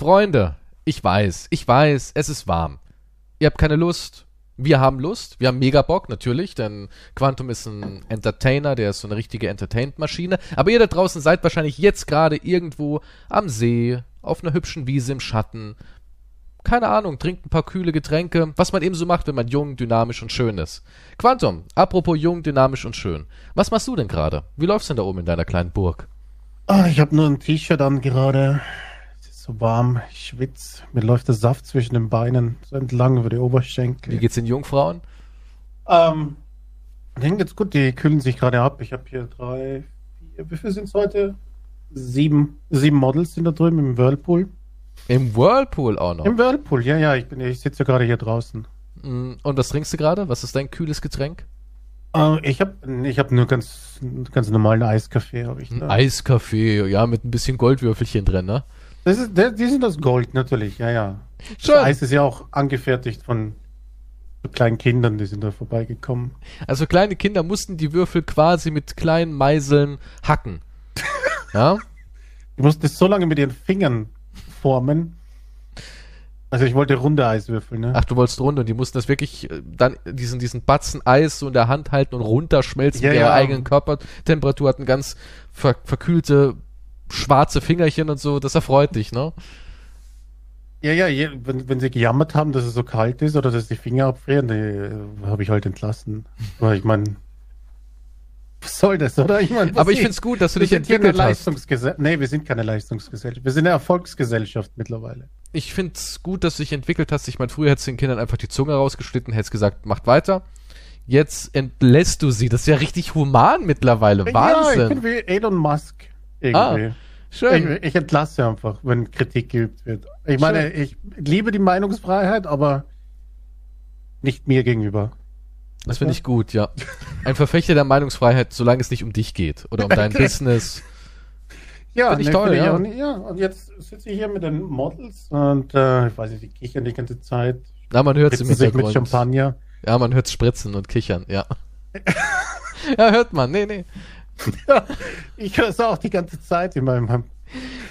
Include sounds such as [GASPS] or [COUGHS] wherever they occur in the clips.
Freunde, ich weiß, ich weiß, es ist warm. Ihr habt keine Lust. Wir haben Lust. Wir haben mega Bock, natürlich, denn Quantum ist ein Entertainer, der ist so eine richtige Entertainment-Maschine. Aber ihr da draußen seid wahrscheinlich jetzt gerade irgendwo am See, auf einer hübschen Wiese im Schatten. Keine Ahnung, trinkt ein paar kühle Getränke, was man eben so macht, wenn man jung, dynamisch und schön ist. Quantum, apropos jung, dynamisch und schön. Was machst du denn gerade? Wie läufst du denn da oben in deiner kleinen Burg? Ah, ich habe nur ein T-Shirt an gerade. So warm, ich schwitze. Mir läuft der Saft zwischen den Beinen so entlang über die Oberschenkel. Wie geht's den Jungfrauen? Ähm, denen geht's gut, die kühlen sich gerade ab. Ich habe hier drei, vier, wie viel sind es heute? Sieben, sieben Models sind da drüben im Whirlpool. Im Whirlpool auch noch. Im Whirlpool, ja, ja, ich, bin, ich sitze gerade hier draußen. Mm, Und was trinkst du gerade? Was ist dein kühles Getränk? Äh, ich habe ich hab nur ganz, ganz normalen Eiskaffee. Hab ich Ein da. Eiskaffee, ja, mit ein bisschen Goldwürfelchen drin, ne? Das ist, die sind das Gold, natürlich, ja, ja. Schön. Das Eis ist ja auch angefertigt von so kleinen Kindern, die sind da vorbeigekommen. Also kleine Kinder mussten die Würfel quasi mit kleinen Meiseln hacken. [LAUGHS] Ja? Ich musste das so lange mit ihren Fingern formen. Also ich wollte runde Eiswürfel, ne? Ach, du wolltest runter und die mussten das wirklich äh, dann diesen, diesen Batzen Eis so in der Hand halten und runterschmelzen Ja, mit ihrer ja. eigenen Körpertemperatur, hatten ganz ver verkühlte schwarze Fingerchen und so. Das erfreut dich, ne? Ja, ja, wenn, wenn sie gejammert haben, dass es so kalt ist oder dass die Finger abfrieren, die äh, habe ich halt entlassen. Aber ich meine, was soll das, oder? Ich mein, Aber ich finde es gut, dass du wir dich entwickelt hast. Nee, wir sind keine Leistungsgesellschaft. Wir sind eine Erfolgsgesellschaft mittlerweile. Ich finde es gut, dass du dich entwickelt hast. Ich meine, früher hättest du den Kindern einfach die Zunge rausgeschnitten, hättest gesagt, macht weiter. Jetzt entlässt du sie. Das ist ja richtig human mittlerweile. Ja, ich bin Wahnsinn. wie Elon Musk irgendwie. Schön. Ich, ich entlasse einfach, wenn Kritik geübt wird. Ich meine, ich liebe die Meinungsfreiheit, aber nicht mir gegenüber. Das finde ich gut, ja. Ein Verfechter der Meinungsfreiheit, solange es nicht um dich geht oder um dein [LAUGHS] Business. Ja, Find ich ne, toll, find ja. auch nicht- ja. Und jetzt sitze ich hier mit den Models und äh, ich weiß nicht, die kichern die ganze Zeit. Na, man hört es im sich mit Hintergrund. Champagner. Ja, man hört spritzen und kichern, ja. [LAUGHS] ja, hört man. Nee, nee. Ich höre es auch die ganze Zeit in meinem.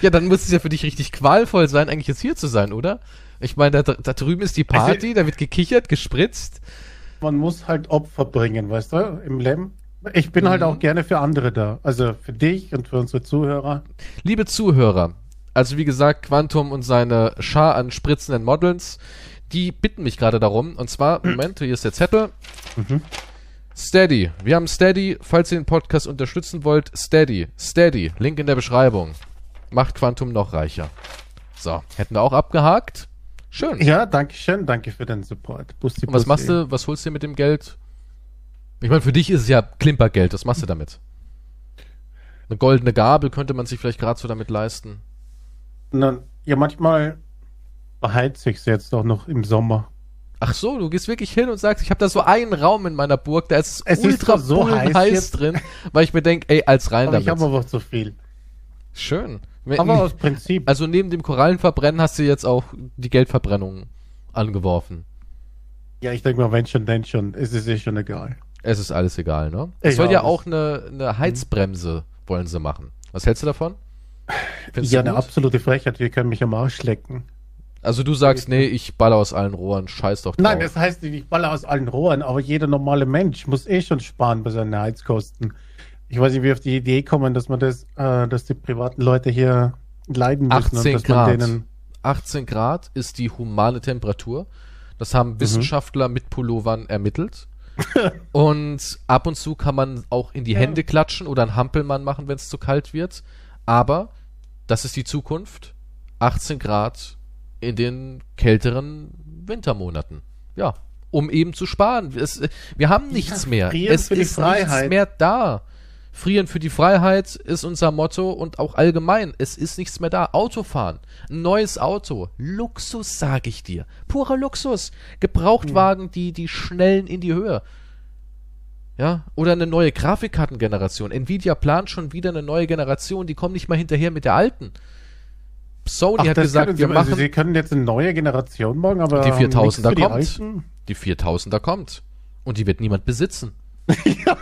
Ja, dann muss es ja für dich richtig qualvoll sein, eigentlich jetzt hier zu sein, oder? Ich meine, da, da drüben ist die Party, da wird gekichert, gespritzt. Man muss halt Opfer bringen, weißt du, im Leben. Ich bin halt Mhm. auch gerne für andere da. Also für dich und für unsere Zuhörer. Liebe Zuhörer, also wie gesagt, Quantum und seine Schar an spritzenden Models, die bitten mich gerade darum. Und zwar, Moment, hier ist der Zettel. Mhm. Steady. Wir haben Steady. Falls ihr den Podcast unterstützen wollt, Steady. Steady. Link in der Beschreibung. Macht Quantum noch reicher. So, hätten wir auch abgehakt. Schön. Ja, danke schön. Danke für den Support. Bussi, Und was machst du, was holst du dir mit dem Geld? Ich meine, für dich ist es ja Klimpergeld. Was machst du damit? Eine goldene Gabel könnte man sich vielleicht gerade so damit leisten. Na, ja, manchmal beheize ich es jetzt auch noch im Sommer. Ach so, du gehst wirklich hin und sagst, ich habe da so einen Raum in meiner Burg, da ist Es ist ultra doch so heiß, heiß drin, weil ich mir denke, ey, als rein Aber ich damit. habe aber zu viel. Schön. Aber aus Prinzip. also neben dem Korallenverbrennen hast du jetzt auch die Geldverbrennung angeworfen. Ja, ich denke mal, wenn schon, denn schon. Es ist eh schon egal. Es ist alles egal, ne? Es soll ja auch eine, eine Heizbremse wollen sie machen. Was hältst du davon? Findest ja, du eine absolute Frechheit. Wir können mich am Arsch lecken. Also du sagst, nee, ich baller aus allen Rohren, scheiß doch drauf. Nein, das heißt nicht, ich baller aus allen Rohren, aber jeder normale Mensch muss eh schon sparen bei seinen Heizkosten. Ich weiß nicht, wie wir auf die Idee kommen, dass man das, äh, dass die privaten Leute hier leiden müssen 18 und dass man Grad. denen. 18 Grad ist die humane Temperatur. Das Mhm. haben Wissenschaftler mit Pullovern ermittelt. [LAUGHS] und ab und zu kann man auch in die Hände klatschen oder einen Hampelmann machen, wenn es zu kalt wird. Aber das ist die Zukunft. 18 Grad in den kälteren Wintermonaten. Ja, um eben zu sparen. Es, wir haben nichts mehr. frieren Es ist nichts mehr da. Frieren für die Freiheit ist unser Motto und auch allgemein. Es ist nichts mehr da. Autofahren. Ein neues Auto. Luxus, sag ich dir. Purer Luxus. Gebrauchtwagen, die, die schnellen in die Höhe. Ja, oder eine neue Grafikkartengeneration. Nvidia plant schon wieder eine neue Generation. Die kommen nicht mal hinterher mit der alten. Sony hat das gesagt, können wir sie, machen also sie können jetzt eine neue Generation machen, aber Die haben nichts 4000er für die kommt. Alten. die 4000er kommt. Und die wird niemand besitzen. [LAUGHS] ja,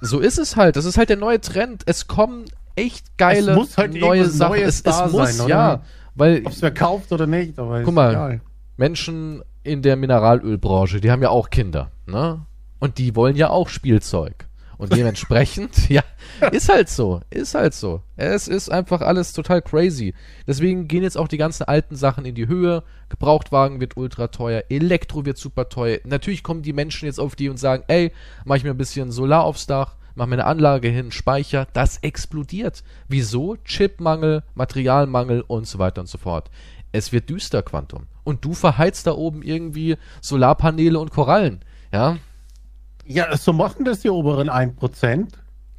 So ist es halt. Das ist halt der neue Trend. Es kommen echt geile Es muss halt neue Sachen. Es, es muss, sein, ja. Weil, Ob es wer kauft oder nicht, aber Guck mal. Menschen in der Mineralölbranche, die haben ja auch Kinder, ne? Und die wollen ja auch Spielzeug. Und dementsprechend, [LAUGHS] ja, ist halt so, ist halt so. Es ist einfach alles total crazy. Deswegen gehen jetzt auch die ganzen alten Sachen in die Höhe. Gebrauchtwagen wird ultra teuer, Elektro wird super teuer. Natürlich kommen die Menschen jetzt auf die und sagen, ey, mach ich mir ein bisschen Solar aufs Dach, mach mir eine Anlage hin, Speicher. Das explodiert. Wieso? Chipmangel, Materialmangel und so weiter und so fort. Es wird düster, Quantum. Und du verheizt da oben irgendwie Solarpaneele und Korallen. Ja, Ja, so machen das die oberen 1%.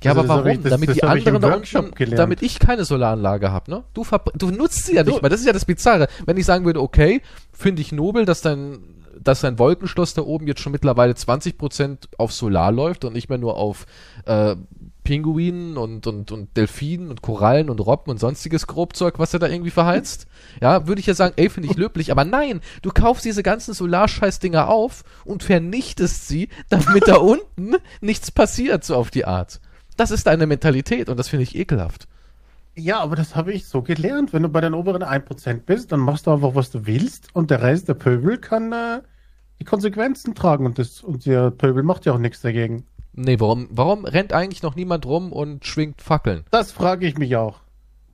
Ja, Also aber warum? das- damit das die anderen da unten, gelernt. damit ich keine Solaranlage habe, ne? Du, du nutzt sie ja nicht So. mal. Das ist ja das Bizarre. Wenn ich sagen würde, okay, finde ich nobel, dass dein, dass dein Wolkenschloss da oben jetzt schon mittlerweile 20% auf Solar läuft und nicht mehr nur auf äh, Pinguinen und, und, und Delfinen und Korallen und Robben und sonstiges Grobzeug, was er da irgendwie verheizt. Ja, würde ich ja sagen, ey, finde ich löblich. Aber nein, du kaufst diese ganzen Solarscheißdinger auf und vernichtest sie, damit da [LAUGHS] unten nichts passiert, so auf die Art. Das ist deine Mentalität und das finde ich ekelhaft. Ja, aber das habe ich so gelernt. Wenn du bei den oberen 1% bist, dann machst du einfach, was du willst und der Rest, der Pöbel, kann äh, die Konsequenzen tragen und, das, und der Pöbel macht ja auch nichts dagegen. Nee, warum, warum rennt eigentlich noch niemand rum und schwingt Fackeln? Das frage ich mich auch.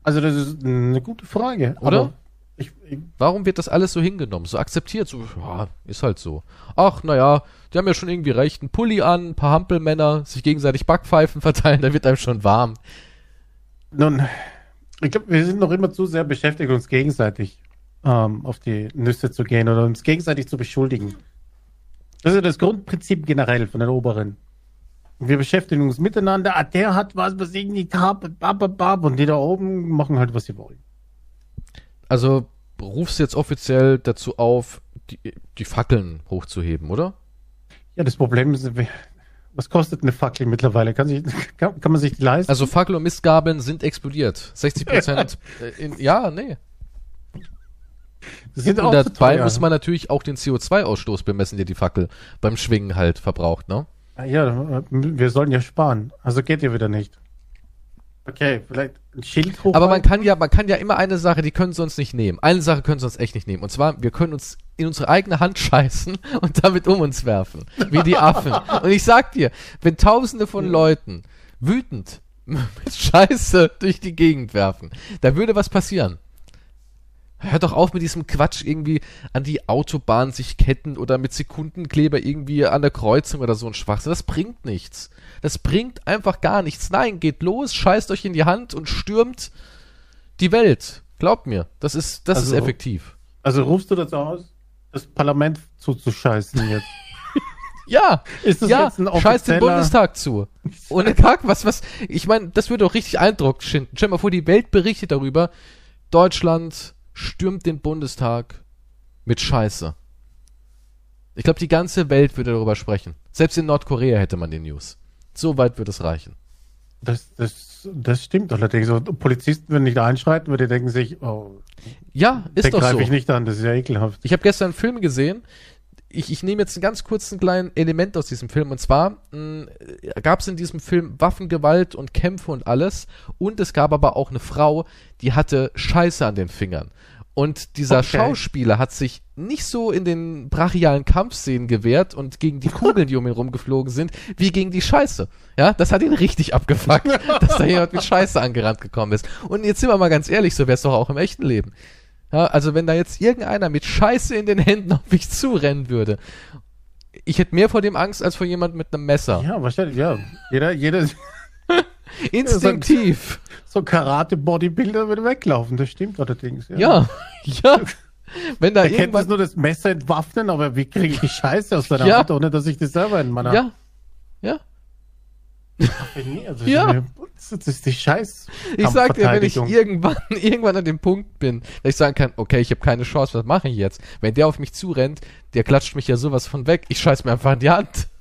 Also das ist eine gute Frage. Oder? Ich, ich, Warum wird das alles so hingenommen, so akzeptiert? So, ja, ist halt so. Ach, naja, die haben ja schon irgendwie recht. Ein Pulli an, ein paar Hampelmänner, sich gegenseitig Backpfeifen [LAUGHS] verteilen, da wird einem schon warm. nun, ich glaube, wir sind noch immer zu sehr beschäftigt, uns gegenseitig ähm, auf die Nüsse zu gehen oder uns gegenseitig zu beschuldigen. Das ist ja das Grundprinzip generell von den Oberen. Wir beschäftigen uns miteinander. Ah, der hat was, was ich nicht habe. Bab, bab. Und die da oben machen halt, was sie wollen. Also rufst du jetzt offiziell dazu auf, die, die Fackeln hochzuheben, oder? Ja, das Problem ist, was kostet eine Fackel mittlerweile? Kann, sich, kann, kann man sich die leisten? Also Fackel und Mistgabeln sind explodiert. 60 Prozent. [LAUGHS] in, ja, nee. das sind Und auch dabei muss man natürlich auch den CO2-Ausstoß bemessen, der die Fackel beim Schwingen halt verbraucht, ne? Ah, Ja, wir sollen ja sparen. Also geht ja wieder nicht. Okay, vielleicht ein Schild hoch. Aber man kann ja, man kann ja immer eine Sache, die können sie uns nicht nehmen. Eine Sache können sie uns echt nicht nehmen. Und zwar, wir können uns in unsere eigene Hand [LAUGHS] scheißen und damit um uns werfen. Wie die Affen. Und ich sag dir, wenn tausende von Leuten wütend [LAUGHS] mit Scheiße durch die Gegend werfen, da würde was passieren. Hört doch auf mit diesem Quatsch irgendwie an die Autobahn sich ketten oder mit Sekundenkleber irgendwie an der Kreuzung oder so ein Schwachsinn. Das bringt nichts. Das bringt einfach gar nichts. Nein, geht los, scheißt euch in die Hand und stürmt die Welt. Glaubt mir, das ist, das Also- ist effektiv. Also rufst du dazu aus, das Parlament zuzuscheißen jetzt? [LAUGHS] Ja, Ist das ja, jetzt ein scheißt den Bundestag zu. Ohne Kack, was, was, ich meine, das würde doch richtig Eindruck schinden. Stell mal vor, die Welt berichtet darüber, Deutschland stürmt den Bundestag mit Scheiße. Ich glaube, die ganze Welt würde darüber sprechen. Selbst in Nordkorea hätte man die News. So weit würde es reichen. Das, das, das stimmt allerdings. So, Polizisten würden nicht einschreiten, weil die denken sich, oh, Ja, ist den doch greife so. ich nicht an, das ist ja ekelhaft. Ich habe gestern einen Film gesehen. Ich, ich nehme jetzt einen ganz kurzen kleinen Element aus diesem Film. Und zwar gab es in diesem Film Waffengewalt und Kämpfe und alles. Und es gab aber auch eine Frau, die hatte Scheiße an den Fingern. Und dieser Okay. Schauspieler hat sich nicht so in den brachialen Kampfszenen gewehrt und gegen die Kugeln, die um ihn rumgeflogen sind, wie gegen die Scheiße. Ja, das hat ihn richtig abgefuckt, [LAUGHS] dass da jemand mit Scheiße angerannt gekommen ist. Und jetzt sind wir mal ganz ehrlich, so wäre es doch auch im echten Leben. Ja, also wenn da jetzt irgendeiner mit Scheiße in den Händen auf mich zurennen würde, ich hätte mehr vor dem Angst als vor jemand mit einem Messer. Ja, wahrscheinlich, ja. Jeder, jeder, [LAUGHS] Instinktiv. so Karate-Bodybuilder würde weglaufen, das stimmt allerdings. Ja, ja. [LAUGHS] Wenn da Er kennt das nur das Messer entwaffnen, aber wie kriege ich die Scheiße aus seiner Ja. Hand, ohne dass ich das selber in meiner Ja. Ja. Also Ja. Das ist- die Scheiß. Ich sag dir, wenn ich irgendwann, [LAUGHS] irgendwann an dem Punkt bin, dass ich sagen kann, okay, ich habe keine Chance, was mache ich jetzt? Wenn der auf mich zurennt, der klatscht mich ja sowas von weg. Ich scheiß mir einfach in die Hand. [LAUGHS]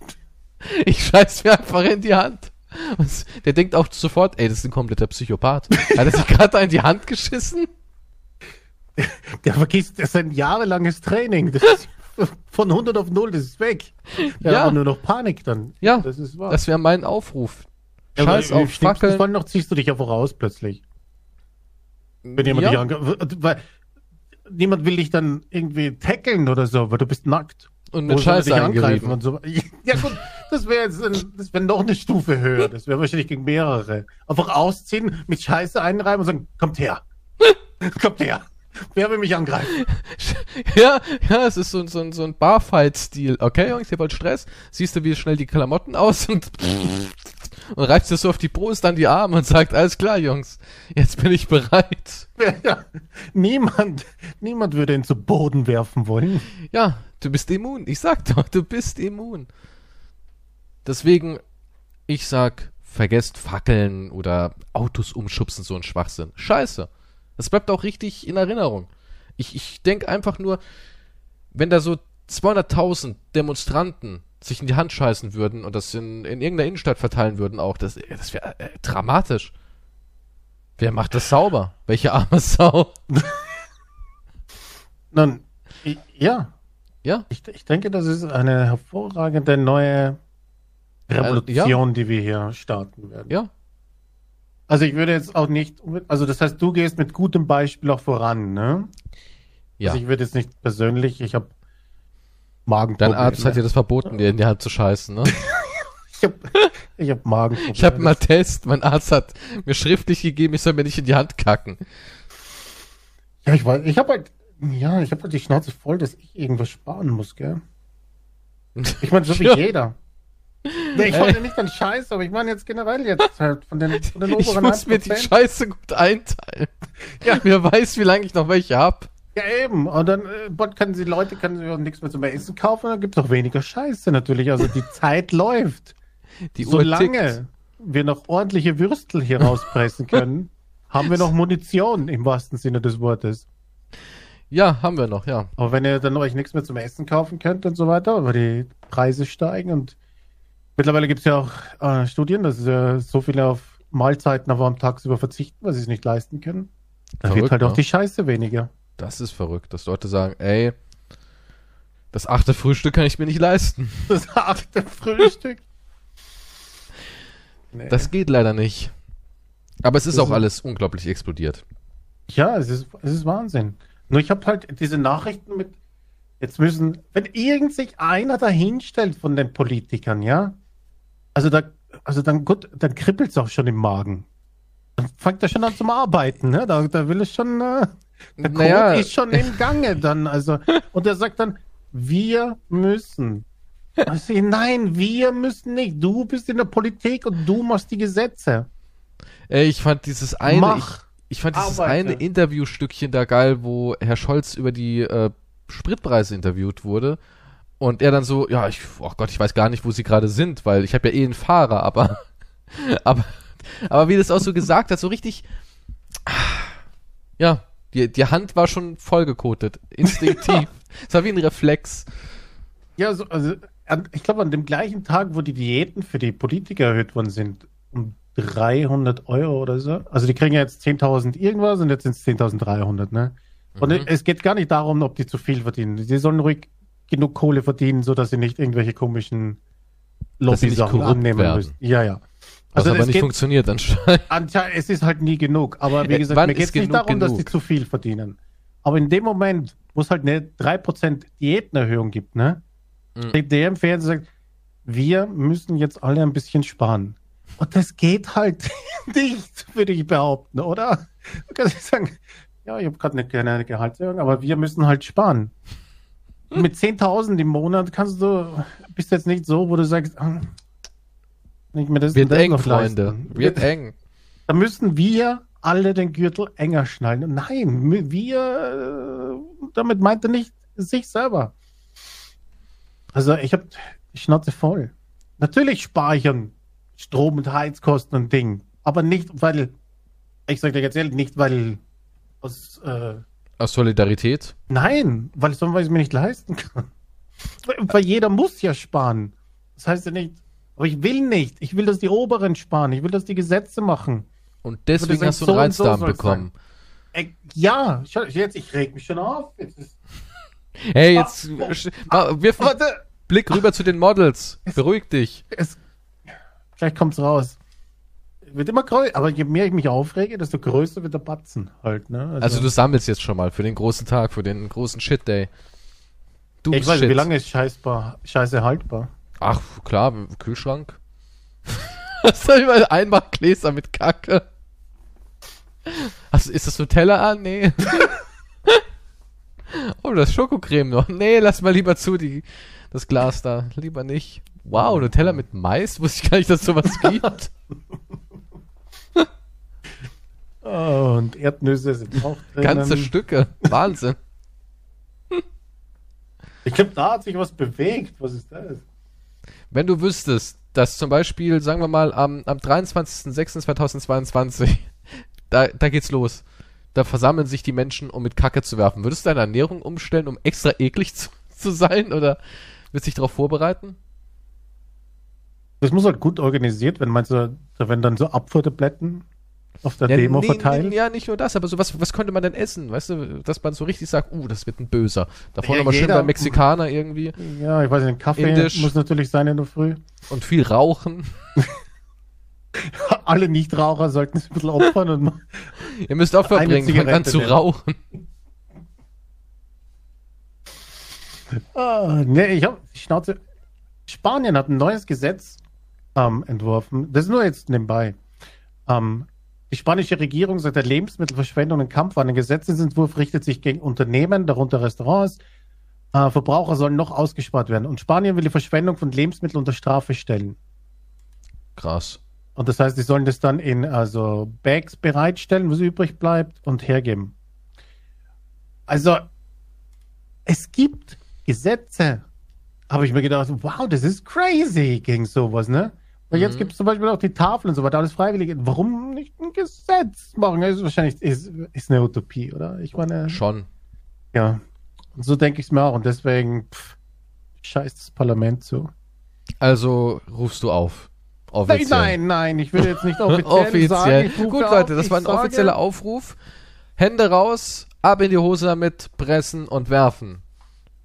Ich scheiß mir einfach in die Hand. Und der denkt auch sofort, ey, das ist ein kompletter Psychopath. [LAUGHS] Hat er sich gerade in die Hand geschissen? Der vergisst das ist ein jahrelanges Training. Das ist von 100 auf 0, das ist weg. Ja, Ja. nur noch Panik dann. Ja, das ist wahr. Das wäre mein Aufruf. Ja, Scheiß auf Fackeln. Fall noch ziehst du dich einfach raus plötzlich. Wenn jemand Ja. dich ange weil niemand will dich dann irgendwie tackeln oder so, weil du bist nackt. Und mit Scheiße dich angreifen und so. [LAUGHS] Ja gut, das wäre jetzt ein, das wäre noch eine Stufe höher. Das wäre wahrscheinlich gegen mehrere. Einfach ausziehen, mit Scheiße einreiben und sagen, kommt her. [LAUGHS] kommt her. Wer will mich angreifen? [LAUGHS] Ja, ja, es ist so, ein- so, so ein Barfight-Stil. Okay, Jungs, ihr wollt Stress? Siehst du, wie schnell die Klamotten aus und, [LAUGHS] und reißt dir so auf die Brust an die Arme und sagt, alles klar, Jungs, jetzt bin ich bereit. [LAUGHS] Ja, niemand, niemand würde ihn zu Boden werfen wollen. Ja, du bist immun. Ich sag doch, du bist immun. Deswegen, ich sag, vergesst Fackeln oder Autos umschubsen, so ein Schwachsinn. Scheiße. Das bleibt auch richtig in Erinnerung. Ich, ich denke einfach nur, wenn da so 200.000 Demonstranten sich in die Hand scheißen würden und das in, in irgendeiner Innenstadt verteilen würden auch, das, das wäre äh, dramatisch. Wer macht das sauber? Welche arme Sau? [LAUGHS] Nun, ja, Ja, ich, ich denke, das ist eine hervorragende neue Revolution, die wir hier starten werden. ja. Also ich würde jetzt auch nicht, also das heißt, du gehst mit gutem Beispiel auch voran, ne? Ja. Also ich würde jetzt nicht persönlich, ich habe Dein Magenprobleme. Arzt hat dir das verboten, dir in die Hand zu scheißen, ne? [LAUGHS] Ich habe ich hab Magenprobleme. Ich habe mal Test, mein Arzt hat mir schriftlich gegeben, ich soll mir nicht in die Hand kacken. Ja, ich weiß, ich habe halt, ja, ich habe halt die Schnauze voll, dass ich irgendwas sparen muss, gell? Ich meine, so [LAUGHS] wie Ja. jeder. Nee, ich meine nicht an Scheiß, aber ich meine jetzt generell jetzt halt von den, von den [LAUGHS] Ich oberen muss mir die 1%. Scheiße gut einteilen. Ja. Wer weiß, wie lange ich noch welche hab. Ja, eben. Und dann äh, können sie Leute können sie auch nichts mehr zum Essen kaufen, dann gibt es auch weniger Scheiße natürlich. Also die [LAUGHS] Zeit läuft. Die Uhr tickt. Solange wir noch ordentliche Würstel hier rauspressen können, [LAUGHS] haben wir noch Munition im wahrsten Sinne des Wortes. Ja, haben wir noch, ja. Aber wenn ihr dann euch nichts mehr zum Essen kaufen könnt und so weiter, weil die Preise steigen und mittlerweile gibt es ja auch äh, Studien, dass äh, so viele auf Mahlzeiten aber am tagsüber verzichten, weil sie es nicht leisten können. Da wird Verrückt, halt auch ne? die Scheiße weniger. Das ist verrückt, dass Leute sagen, ey, das achte Frühstück kann ich mir nicht leisten. [LAUGHS] Das achte Frühstück. [LAUGHS] Nee. Das geht leider nicht. Aber es ist Das auch ist- alles unglaublich explodiert. Ja, es ist, es ist Wahnsinn. Nur ich habe halt diese Nachrichten mit, jetzt müssen, wenn irgend sich einer dahinstellt von den Politikern, ja, also da, also dann gut, dann kribbelt es auch schon im Magen. Dann fängt er schon an zum Arbeiten, ne? Da, da will es schon, äh, der Code Naja. ist schon im Gange dann, also, und er sagt dann, wir müssen. Also, nein, wir müssen nicht. Du bist in der Politik und du machst die Gesetze. Ey, ich fand dieses eine, ich, Mach. ich fand dieses Arbeite. eine Interviewstückchen da geil, wo Herr Scholz über die äh, Spritpreise interviewt wurde. Und er dann so, ja, ich, oh Gott, ich weiß gar nicht, wo sie gerade sind, weil ich habe ja eh einen Fahrer, aber, [LAUGHS] aber, aber wie das auch so gesagt hat, so richtig, ja, die, die Hand war schon vollgekotet, instinktiv. [LAUGHS] Es war wie ein Reflex. Ja, so, also ich glaube, an dem gleichen Tag, wo die Diäten für die Politiker erhöht worden sind, um 300 Euro oder so. Also die kriegen ja jetzt 10.000 irgendwas und jetzt sind es 10.300, ne? Und Mhm. es geht gar nicht darum, ob die zu viel verdienen. Sie sollen ruhig genug Kohle verdienen, so dass sie nicht irgendwelche komischen Dass sie Lobby-Sachen werden. müssen. Ja, ja. Also aber es nicht geht, funktioniert anscheinend. Es ist halt nie genug. Aber wie Äh, gesagt, wann mir geht es nicht genug darum, dass die genug? zu viel verdienen. Aber in dem Moment, wo es halt eine 3% Diätenerhöhung gibt, ne? Mhm. steht der im Fernsehen und sagt, wir müssen jetzt alle ein bisschen sparen. Und das geht halt [LAUGHS] nicht, würde ich behaupten, oder? Du kannst nicht sagen, ja, ich habe gerade eine kleine Gehaltserhöhung, aber wir müssen halt sparen. [LAUGHS] Mit 10.000 im Monat kannst du, bist jetzt nicht so, wo du sagst, wenn ich mir das Wird das eng, noch Freunde. leisten. Wird eng. Da müssen wir alle den Gürtel enger schnallen. Und Nein, wir, äh, damit meint er nicht sich selber. Also ich habe die Schnauze voll. Natürlich spare ich an Strom und Heizkosten und Ding, aber nicht, weil, ich sage dir ganz ehrlich, nicht, weil aus, äh, Aus Solidarität. nein, weil, ich es mir nicht leisten kann. Weil, jeder muss ja sparen. Das heißt ja nicht, aber ich will nicht. Ich will, dass die Oberen sparen. Ich will, dass die Gesetze machen. Und deswegen sagen, hast du so einen so Reizdarm soll's bekommen. Äh, ja, jetzt, ich reg mich schon auf. Jetzt ist, [LAUGHS] Hey, jetzt Ah, sch- ma- wirf einen Blick rüber zu den Models. Beruhig dich. es, gleich kommt's raus. Wird immer größer, aber je mehr ich mich aufrege, desto größer wird der Batzen halt, ne? Also du sammelst jetzt schon mal für den großen Tag, für den großen Shit Day. Du ich weiß Shit. nicht, wie lange ist Scheißbar, Scheiße haltbar? Ach, klar, Kühlschrank. [LAUGHS] Hast du mal Einmachgläser mit Kacke? Hast, ist das Nutella an? Nee. [LAUGHS] oh, das Schokocreme noch. Nee, lass mal lieber zu, die, das Glas da. Lieber nicht. Wow, Nutella mit Mais? Wusste ich gar nicht, dass sowas [LAUGHS] gibt. Oh, und Erdnüsse sind auch drin. Ganze Stücke. Wahnsinn. Ich glaube, da hat sich was bewegt. Was ist das? Wenn du wüsstest, dass zum Beispiel, sagen wir mal, am, am 23.06.2022, da, da geht's los. Da versammeln sich die Menschen, um mit Kacke zu werfen. Würdest du deine Ernährung umstellen, um extra eklig [LAUGHS] zu, zu sein? Oder willst du dich darauf vorbereiten? Das muss halt gut organisiert werden. Meinst du, da werden dann so Abfuhrtabletten auf der Demo nee, verteilt? Nee, ja, nicht nur das, aber so was, was könnte man denn essen? Weißt du, dass man so richtig sagt, uh, das wird ein Böser. Davor Ja, nochmal schön beim Mexikaner irgendwie Ja, ich weiß nicht, Kaffee Indisch. muss natürlich sein in der Früh. und viel rauchen. [LAUGHS] Alle Nichtraucher sollten es ein bisschen opfern und [LAUGHS] Ihr müsst Opfer bringen, fangt an Zigarette zu nehmen. rauchen. [LAUGHS] Ah, nee, ich hab die Schnauze. Spanien hat ein neues Gesetz ähm, entworfen. Das ist nur jetzt nebenbei. Ähm, die spanische Regierung sagt, der Lebensmittelverschwendung und Kampf an den Gesetzesentwurf richtet sich gegen Unternehmen, darunter Restaurants. Äh, Verbraucher sollen noch ausgespart werden. Und Spanien will die Verschwendung von Lebensmitteln unter Strafe stellen. Krass. Und das heißt, sie sollen das dann in also Bags bereitstellen, was übrig bleibt, und hergeben. Also, es gibt Gesetze, habe ich mir gedacht, wow, das ist crazy gegen sowas, ne? Weil jetzt Mhm. gibt es zum Beispiel auch die Tafeln und so weiter, alles freiwillig. Warum nicht ein Gesetz machen? Das ist wahrscheinlich ist, ist eine Utopie, oder? Ich meine, Schon. ja. Und so denke ich es mir auch. Und deswegen, pff, scheiß das Parlament zu. Also rufst du auf. Nein, Offiziell. nein, nein, ich will jetzt nicht offiziell, [LAUGHS] Offiziell. sagen. Gut, auf, Leute, das ich war ein offizieller Aufruf. Hände raus, ab in die Hose damit, pressen und werfen.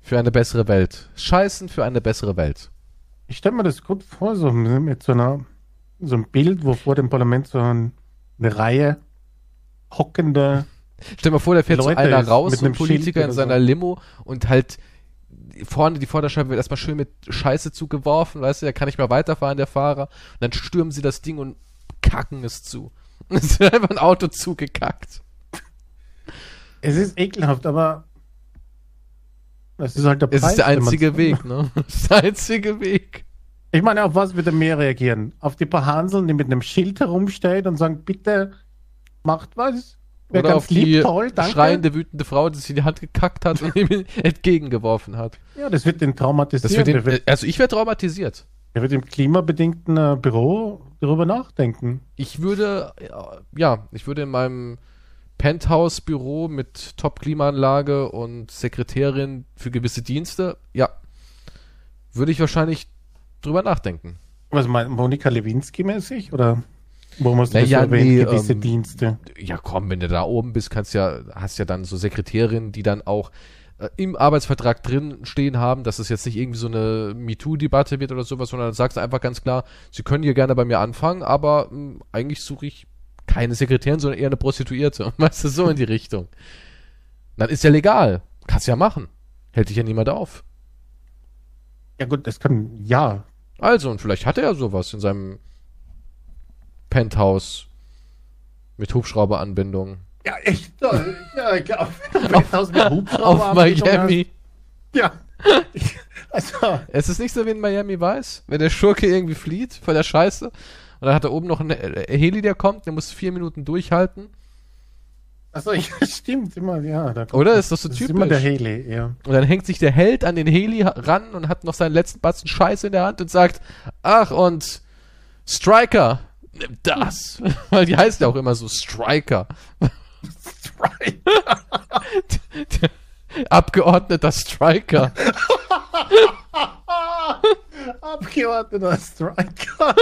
Für eine bessere Welt. Scheißen für eine bessere Welt. Ich stelle mir das gut vor, so mit so einer so ein Bild, wo vor dem Parlament so ein, eine Reihe hockender. Stell dir mal vor, da fährt so Leute einer ist raus, mit so ein Politiker in seiner so. Limo und halt vorne die Vorderscheibe wird erstmal schön mit Scheiße zugeworfen, weißt du, da kann nicht mehr weiterfahren, der Fahrer. Und dann stürmen sie das Ding und kacken es zu. [LAUGHS] Es wird einfach ein Auto zugekackt. Es ist ekelhaft, aber es ist halt der Es Preis. ist der einzige Weg, ne? [LAUGHS] Das ist der einzige Weg. Ich meine, auf was wird er mehr reagieren? Auf die paar Hanseln, die mit einem Schild herumstehen und sagen, bitte macht was? Wäre Oder auf die toll, danke. schreiende, wütende Frau, die sich in die Hand gekackt hat und ihm [LAUGHS] entgegengeworfen hat. Ja, das wird den traumatisieren. Wird den, also ich wäre traumatisiert. der wird im klimabedingten äh, Büro darüber nachdenken. Ich würde, ja, ich würde in meinem Penthouse-Büro mit Top-Klimaanlage und Sekretärin für gewisse Dienste, ja, würde ich wahrscheinlich drüber nachdenken. Was meint Monika Lewinsky-mäßig? Oder wo musst du Naja, das erwähnen, nee, gewisse ähm, Dienste? Ja, komm, wenn du da oben bist, kannst ja, hast ja dann so Sekretärinnen, die dann auch äh, im Arbeitsvertrag drin stehen haben, dass es jetzt nicht irgendwie so eine MeToo-Debatte wird oder sowas, sondern dann sagst du einfach ganz klar, sie können hier gerne bei mir anfangen, aber mh, eigentlich suche ich keine Sekretärin, sondern eher eine Prostituierte. [LAUGHS] Weißt du, so in die Richtung. Dann ist ja legal. Kannst ja machen. Hält dich ja niemand auf. Ja gut, das kann, ja. Also, und vielleicht hat er ja sowas in seinem Penthouse mit Hubschrauberanbindung. Ja, echt toll. Ja, ich glaube, [LAUGHS] auf, Auf Miami. Ja. [LAUGHS] Also, Es ist nicht so wie in Miami Vice, wenn der Schurke irgendwie flieht vor der Scheiße und dann hat er oben noch einen äh, Heli, der kommt, der muss vier Minuten durchhalten. also [LAUGHS] ja, stimmt immer, ja. Da Oder? Ist das so das ist immer der typisch? Heli, ja. Und dann hängt sich der Held an den Heli ran und hat noch seinen letzten Batzen Scheiße in der Hand und sagt, ach und Striker, nimm das. [LAUGHS] Weil die heißt ja auch immer so Striker. Right. [LAUGHS] Abgeordneter Striker. Abgeordneter Striker.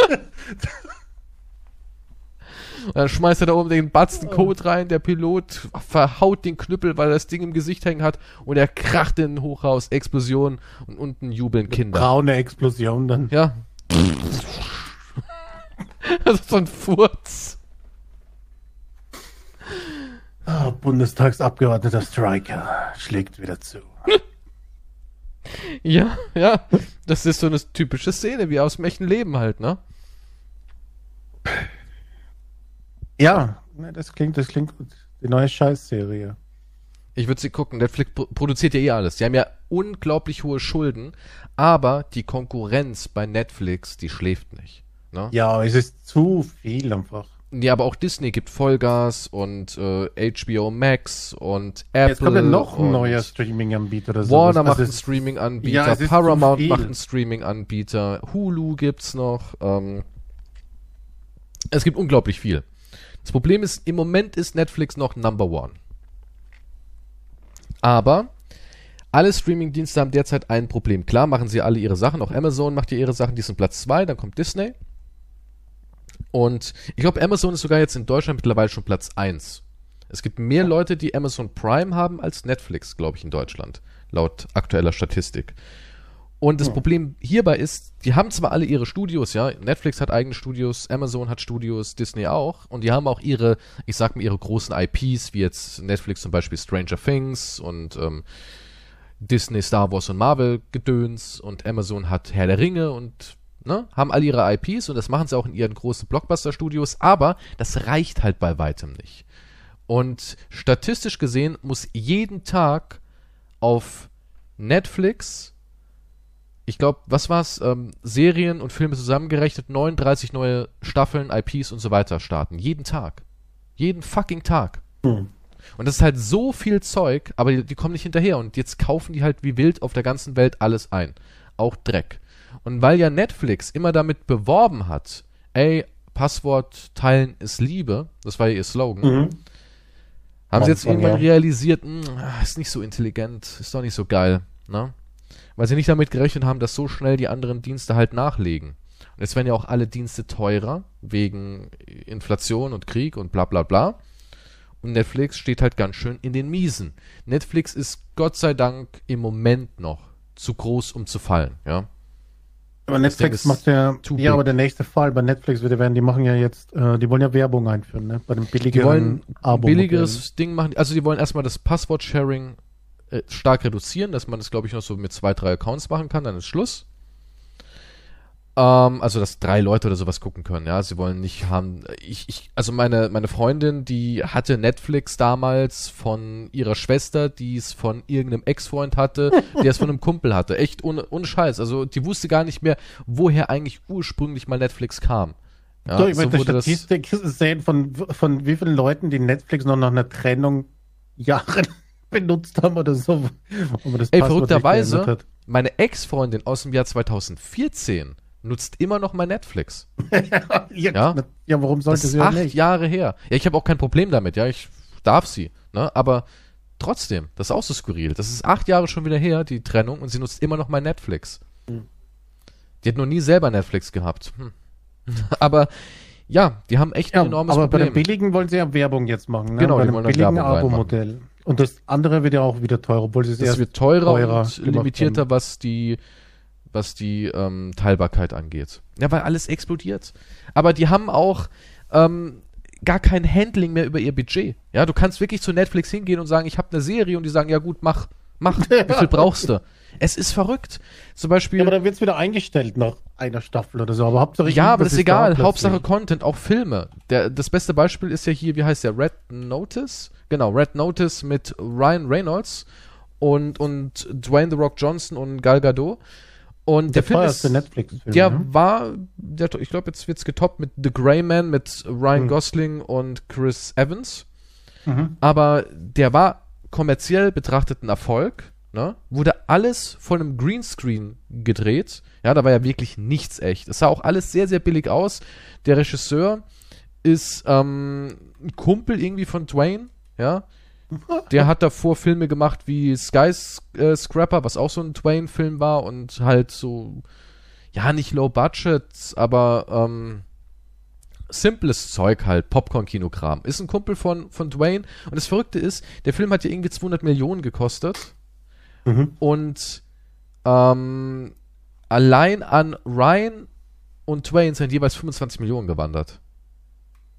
Und dann schmeißt er da oben den Batzen Code rein, der Pilot verhaut den Knüppel, weil er das Ding im Gesicht hängen hat und er kracht in ein Hochhaus, Explosion und unten jubeln Kinder. Braune Explosion dann. Ja. Also so ein Furz. Oh, Bundestagsabgeordneter Striker schlägt wieder zu. Ja, ja. Das ist so eine typische Szene, wie aus dem echten Leben halt, ne? Ja, das klingt, das klingt gut. Die neue Scheißserie. Ich würde sie gucken. Netflix pro produziert ja eh alles. Die haben ja unglaublich hohe Schulden, aber die Konkurrenz bei Netflix, die schläft nicht. Ne? Ja, es ist zu viel einfach. Ja, aber auch Disney gibt Vollgas und äh, HBO Max und Apple. Jetzt kommt ja noch ein neuer Streaming-Anbieter oder so. Warner macht Also einen es- Streaming-Anbieter, Ja, Paramount macht einen Streaming-Anbieter, Hulu gibt's noch. Ähm, es gibt unglaublich viel. Das Problem ist, im Moment ist Netflix noch Number One. Aber alle Streaming-Dienste haben derzeit ein Problem. Klar machen sie alle ihre Sachen, auch Amazon macht ja ihre Sachen, die sind Platz zwei, dann kommt Disney. Und ich glaube, Amazon ist sogar jetzt in Deutschland mittlerweile schon Platz eins. Es gibt mehr Leute, die Amazon Prime haben, als Netflix, glaube ich, in Deutschland, laut aktueller Statistik. Und das Problem hierbei ist, die haben zwar alle ihre Studios, ja, Netflix hat eigene Studios, Amazon hat Studios, Disney auch, und die haben auch ihre, ich sag mal, ihre großen IPs, wie jetzt Netflix zum Beispiel Stranger Things und ähm, Disney, Star Wars und Marvel Gedöns und Amazon hat Herr der Ringe und ne, haben all ihre IPs und das machen sie auch in ihren großen Blockbuster-Studios, aber das reicht halt bei weitem nicht. Und statistisch gesehen muss jeden Tag auf Netflix, ich glaube, was war's, ähm, Serien und Filme zusammengerechnet, 39 neue Staffeln, IPs und so weiter starten. Jeden Tag. Jeden fucking Tag. Hm. Und das ist halt so viel Zeug, aber die, die kommen nicht hinterher. Und jetzt kaufen die halt wie wild auf der ganzen Welt alles ein. Auch Dreck. Und weil ja Netflix immer damit beworben hat, ey, Passwort teilen ist Liebe, das war ja ihr Slogan, Mhm. haben sie jetzt irgendwann ja. realisiert, mh, ist nicht so intelligent, ist doch nicht so geil, ne? Weil sie nicht damit gerechnet haben, dass so schnell die anderen Dienste halt nachlegen. Und jetzt werden ja auch alle Dienste teurer, wegen Inflation und Krieg und bla bla bla. Und Netflix steht halt ganz schön in den Miesen. Netflix ist Gott sei Dank im Moment noch zu groß, um zu fallen, ja. Aber Netflix macht ja, ja, aber der nächste Fall bei Netflix würde werden, die machen ja jetzt, äh, die wollen ja Werbung einführen, ne? Bei dem Die billigeren wollen ein Abo-Modell. billigeres Ding machen. Also die wollen erstmal das Passwort-Sharing äh, stark reduzieren, dass man das, glaube ich, noch so mit zwei, drei Accounts machen kann, dann ist Schluss. Ähm, also, dass drei Leute oder sowas gucken können, ja. Sie wollen nicht haben. Ich, ich, also meine, meine Freundin, die hatte Netflix damals von ihrer Schwester, die es von irgendeinem Ex-Freund hatte, [LAUGHS] der es von einem Kumpel hatte. Echt ohne, ohne Scheiß. Also die wusste gar nicht mehr, woher eigentlich ursprünglich mal Netflix kam. Ja, so, ich möchte wurde das- Statistik sehen von, von wie vielen Leuten, die Netflix noch nach einer Trennung Jahre [LAUGHS] benutzt haben oder so. Ey, verrückterweise, meine Ex-Freundin aus dem Jahr 2014 nutzt immer noch mein Netflix. [LAUGHS] ja, Ja? ja, warum Das sollte ist sie acht nicht? Jahre her. Ja, ich habe auch kein Problem damit, ja, ich darf sie, ne? Aber trotzdem, das ist auch so skurril. Das ist acht Jahre schon wieder her, die Trennung, und sie nutzt immer noch mein Netflix. Hm. Die hat noch nie selber Netflix gehabt. Hm. [LAUGHS] Aber ja, die haben echt Ja, ein enormes aber bei Problem. dem billigen wollen sie ja Werbung jetzt machen. Ne? Genau, bei die dem billigen. Abo-Modell. Und das andere wird ja auch wieder teurer, obwohl sie es Das wird teurer, teurer und limitierter, haben. was die, was die ähm, Teilbarkeit angeht. Ja, weil alles explodiert. Aber die haben auch ähm, gar kein Handling mehr über ihr Budget. Ja, du kannst wirklich zu Netflix hingehen und sagen, ich habe eine Serie und die sagen, ja gut, mach, mach, [LAUGHS] wie viel brauchst du? Es ist verrückt. Zum Beispiel. Ja, aber dann wird es wieder eingestellt nach einer Staffel oder so. Aber Hauptsache Ja, aber das ist da egal. plötzlich. Hauptsache Content, auch Filme. Der, das beste Beispiel ist ja hier, wie heißt der? Red Notice? Genau, Red Notice mit Ryan Reynolds und, und Dwayne The Rock Johnson und Gal Gadot. Und der, Der Film ist, Netflix-Film. der ne? war, der, ich glaube, jetzt wird's getoppt mit The Grey Man mit Ryan Hm. Gosling und Chris Evans. Mhm. Aber der war kommerziell betrachtet ein Erfolg. Ne? Wurde alles von einem Greenscreen gedreht. Ja, da war ja wirklich nichts echt. Es sah auch alles sehr, sehr billig aus. Der Regisseur ist ähm, ein Kumpel irgendwie von Dwayne. Ja, der hat davor Filme gemacht wie Skyscraper, was auch so ein Dwayne-Film war und halt so, ja, nicht low budget, aber ähm, simples Zeug halt, Popcorn-Kinokram. Ist ein Kumpel von, von Dwayne und das Verrückte ist, der Film hat ja irgendwie 200 Millionen gekostet Mhm. und ähm, allein an Ryan und Twain sind jeweils 25 Millionen gewandert.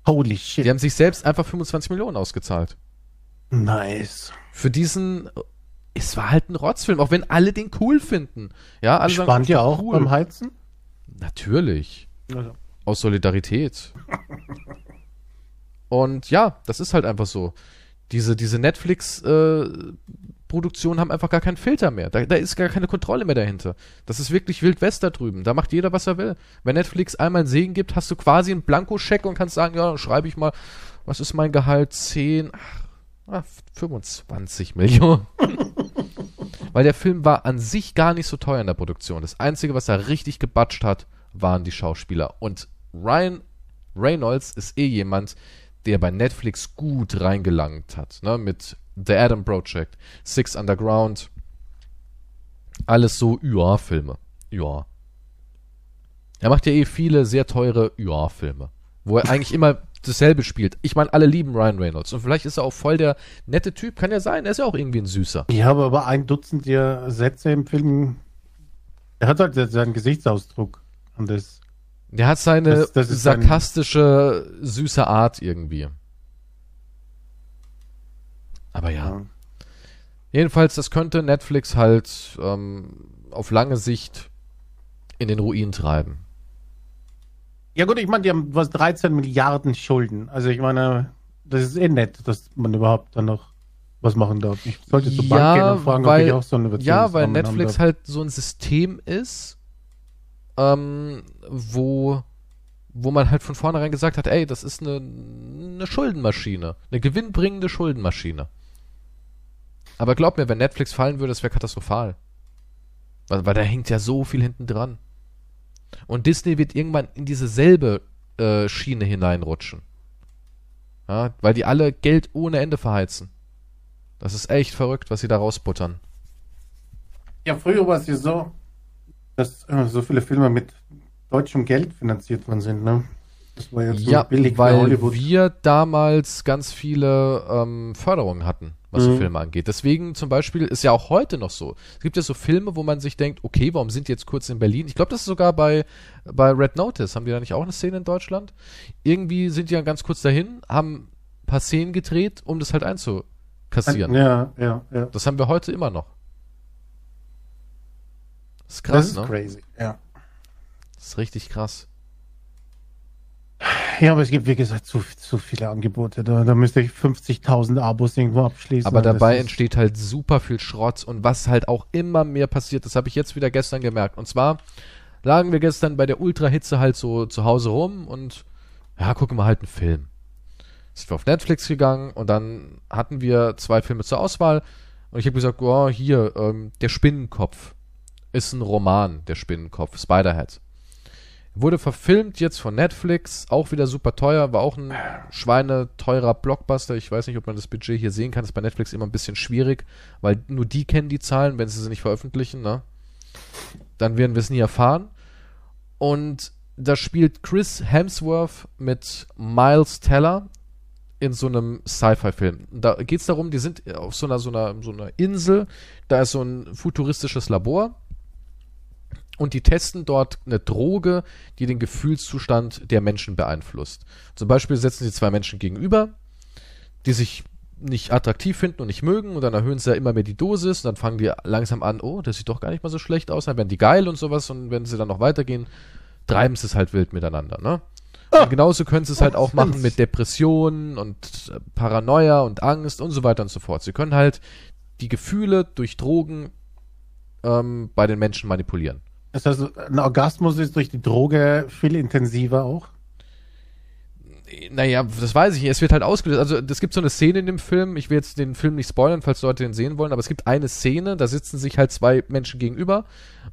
Holy shit. Die haben sich selbst einfach 25 Millionen ausgezahlt. Nice. Für diesen, es war halt ein Rotzfilm, auch wenn alle den cool finden. Ja, alle sagen, Spannt ihr auch cool. beim Heizen? Natürlich. Also. Aus Solidarität. Und ja, das ist halt einfach so. Diese, diese Netflix-Produktionen haben einfach gar keinen Filter mehr. Da, da ist gar keine Kontrolle mehr dahinter. Das ist wirklich Wild West da drüben. Da macht jeder, was er will. Wenn Netflix einmal einen Segen gibt, hast du quasi einen Blankoscheck und kannst sagen, ja, dann schreibe ich mal, was ist mein Gehalt? 10, ach, ah, 25 Millionen. [LAUGHS] Weil der Film war an sich gar nicht so teuer in der Produktion. Das Einzige, was er richtig gebatscht hat, waren die Schauspieler. Und Ryan Reynolds ist eh jemand, der bei Netflix gut reingelangt hat. Ne? Mit The Adam Project, Six Underground. Alles so Ja-Filme. Ja. Er macht ja eh viele sehr teure Ja-Filme. Wo er eigentlich immer dasselbe spielt. Ich meine, alle lieben Ryan Reynolds. Und vielleicht ist er auch voll der nette Typ. Kann ja sein. Er ist ja auch irgendwie ein Süßer. Ich habe aber ein Dutzend der Sätze im Film. Er hat halt seinen Gesichtsausdruck. Und das. Der hat seine Das- das sarkastische, süße Art irgendwie. Aber ja. Ja. Jedenfalls, das könnte Netflix halt ähm, auf lange Sicht in den Ruin treiben. Ja gut, ich meine, die haben was 13 Milliarden Schulden. Also ich meine, das ist eh nett, dass man überhaupt dann noch was machen darf. Ich sollte zur Bank gehen und fragen, ob weil, ich auch so eine ja, weil Netflix halt so ein System ist, ähm, wo, wo man halt von vornherein gesagt hat, ey, das ist eine, eine Schuldenmaschine, eine gewinnbringende Schuldenmaschine. Aber glaub mir, wenn Netflix fallen würde, das wäre katastrophal. Weil, weil da hängt ja so viel hinten dran. Und Disney wird irgendwann in diese selbe äh, Schiene hineinrutschen. Ja, weil die alle Geld ohne Ende verheizen. Das ist echt verrückt, was sie da rausbuttern. Ja, früher war es ja so, dass äh, so viele Filme mit deutschem Geld finanziert worden sind, ne? Das war jetzt so Ja, billig weil Hollywood. wir damals ganz viele ähm, Förderungen hatten, was so Mhm. Filme angeht. Deswegen zum Beispiel ist ja auch heute noch so. Es gibt ja so Filme, wo man sich denkt, okay, warum sind die jetzt kurz in Berlin? Ich glaube, das ist sogar bei, bei Red Notice. Haben die da nicht auch eine Szene in Deutschland? Irgendwie sind die ja ganz kurz dahin, haben ein paar Szenen gedreht, um das halt einzukassieren. Ja, ja, ja. Das haben wir heute immer noch. Das ist krass, das ist ne? crazy, ja. Das ist richtig krass. Ja, aber es gibt, wie gesagt, zu, zu viele Angebote. Da, da müsste ich 50.000 Abos irgendwo abschließen. Aber dabei entsteht halt super viel Schrott und was halt auch immer mehr passiert, das habe ich jetzt wieder gestern gemerkt. Und zwar lagen wir gestern bei der Ultrahitze halt so zu Hause rum und ja, gucken wir halt einen Film. Sind wir auf Netflix gegangen und dann hatten wir zwei Filme zur Auswahl und ich habe gesagt, oh, hier, ähm, Der Spinnenkopf ist ein Roman, Der Spinnenkopf, Spiderhead. Wurde verfilmt jetzt von Netflix, auch wieder super teuer, war auch ein schweineteurer Blockbuster. Ich weiß nicht, ob man das Budget hier sehen kann, ist bei Netflix immer ein bisschen schwierig, weil nur die kennen die Zahlen, wenn sie sie nicht veröffentlichen, ne? Dann werden wir es nie erfahren. Und da spielt Chris Hemsworth mit Miles Teller in so einem Sci-Fi-Film. Da geht es darum, die sind auf so einer, so, einer, so einer Insel, da ist so ein futuristisches Labor und die testen dort eine Droge, die den Gefühlszustand der Menschen beeinflusst. Zum Beispiel setzen sie zwei Menschen gegenüber, die sich nicht attraktiv finden und nicht mögen und dann erhöhen sie ja immer mehr die Dosis und dann fangen die langsam an, oh, das sieht doch gar nicht mal so schlecht aus, dann werden die geil und sowas und wenn sie dann noch weitergehen, treiben sie es halt wild miteinander, ne? Und genauso können sie es halt auch machen mit Depressionen und äh, Paranoia und Angst und so weiter und so fort. Sie können halt die Gefühle durch Drogen ähm, bei den Menschen manipulieren. Das heißt, ein Orgasmus ist durch die Droge viel intensiver auch. Naja, das weiß ich nicht. Es wird halt ausgelöst. Also, es gibt so eine Szene in dem Film. Ich will jetzt den Film nicht spoilern, falls Leute den sehen wollen, aber es gibt eine Szene, da sitzen sich halt zwei Menschen gegenüber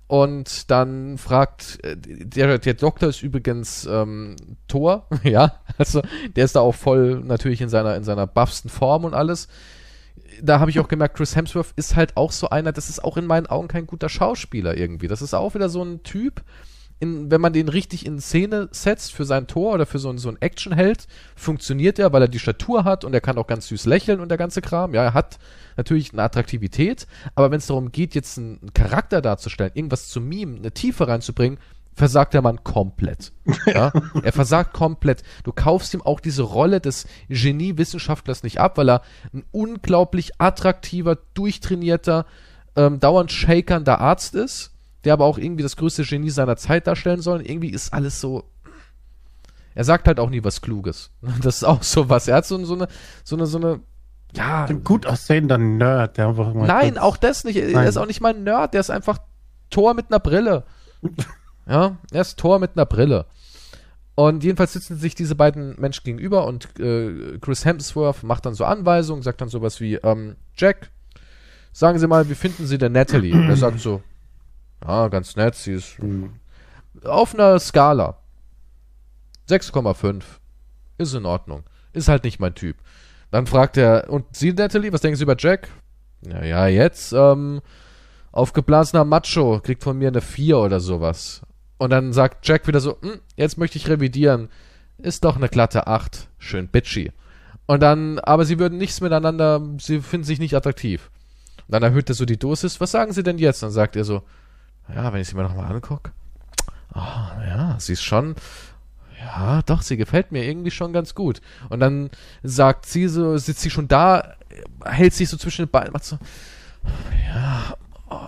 und dann fragt, äh, der, der Doktor ist übrigens ähm, Thor, [LAUGHS] ja, also der ist da auch voll natürlich in seiner, in seiner buffsten Form und alles. Da habe ich auch gemerkt, Chris Hemsworth ist halt auch so einer, das ist auch in meinen Augen kein guter Schauspieler irgendwie. Das ist auch wieder so ein Typ, in, wenn man den richtig in Szene setzt für sein Tor oder für so ein, so ein Actionheld, funktioniert er, weil er die Statur hat und er kann auch ganz süß lächeln und der ganze Kram. Ja, er hat natürlich eine Attraktivität, aber wenn es darum geht, jetzt einen Charakter darzustellen, irgendwas zu mimen, eine Tiefe reinzubringen, versagt der Mann komplett. [LAUGHS] Ja? er versagt komplett. Du kaufst ihm auch diese Rolle des Genie-Wissenschaftlers nicht ab, weil er ein unglaublich attraktiver, durchtrainierter, ähm, dauernd shakernder Arzt ist, der aber auch irgendwie das größte Genie seiner Zeit darstellen soll. Und irgendwie ist alles so. Er sagt halt auch nie was Kluges. [LAUGHS] Das ist auch so was. Er hat so, so eine, so eine, so eine, ja. Ein gut aussehender Nerd, der einfach mal Nein, auch das nicht. Nein. Er ist auch nicht mal ein Nerd, der ist einfach Tor mit einer Brille. [LAUGHS] Ja, er ist Tor mit einer Brille. Und jedenfalls sitzen sich diese beiden Menschen gegenüber und äh, Chris Hemsworth macht dann so Anweisungen, sagt dann sowas wie, ähm, Jack, sagen Sie mal, wie finden Sie denn Natalie? Er sagt so, ja, ganz nett, sie ist auf einer Skala 6,5. Ist in Ordnung. Ist halt nicht mein Typ. Dann fragt er, und Sie, Natalie, was denken Sie über Jack? Ja, ja, jetzt, ähm, aufgeblasener Macho, kriegt von mir eine 4 oder sowas. Und dann sagt Jack wieder so, hm, jetzt möchte ich revidieren. Ist doch eine glatte 8. Schön bitchy. Und dann, aber sie würden nichts miteinander, sie finden sich nicht attraktiv. Und dann erhöht er so die Dosis. Was sagen sie denn jetzt? Dann sagt er so, ja, wenn ich sie mir nochmal angucke. Oh, ja, sie ist schon, ja, doch, sie gefällt mir irgendwie schon ganz gut. Und dann sagt sie so, sitzt sie schon da, hält sich so zwischen den Beinen, macht so, ja, oh,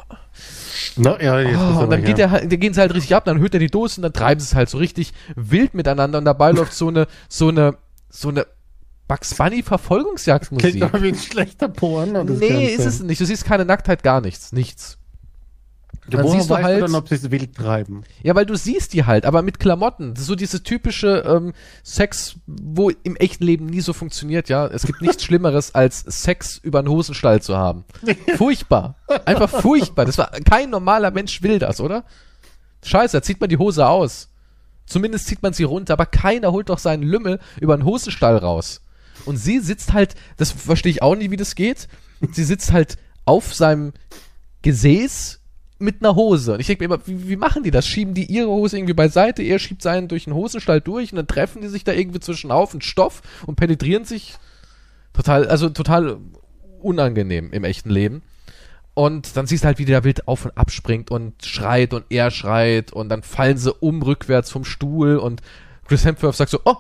No, ja, jetzt oh, und dann geht ja. er, dann gehen sie halt richtig ab, dann hört er die Dosen, dann treiben sie es halt so richtig wild miteinander und dabei läuft so eine, so eine, so eine Bugs Bunny Verfolgungsjagdmusik. Klingt doch wie ein schlechter Porn. Nee, ist es nicht. Du siehst keine Nacktheit, gar nichts. Nichts. Dann Woher siehst du halt, dann, ob sie es wild treiben? Ja, weil du siehst die halt, aber mit Klamotten. Das ist so diese typische ähm, Sex, wo im echten Leben nie so funktioniert, ja. Es gibt nichts [LAUGHS] Schlimmeres, als Sex über einen Hosenstall zu haben. Furchtbar. Einfach furchtbar. Das war, kein normaler Mensch will das, oder? Scheiße, da zieht man die Hose aus. Zumindest zieht man sie runter, aber keiner holt doch seinen Lümmel über einen Hosenstall raus. Und sie sitzt halt, das verstehe ich auch nicht, wie das geht. Sie sitzt halt auf seinem Gesäß mit einer Hose. Und ich denke mir immer, wie, wie, machen die das? Schieben die ihre Hose irgendwie beiseite, er schiebt seinen durch den Hosenstall durch und dann treffen die sich da irgendwie zwischen auf und Stoff und penetrieren sich total, also total unangenehm im echten Leben. Und dann siehst du halt, wie der wild auf und ab springt und schreit und er schreit und dann fallen sie um rückwärts vom Stuhl und Chris Hemsworth sagt so, oh,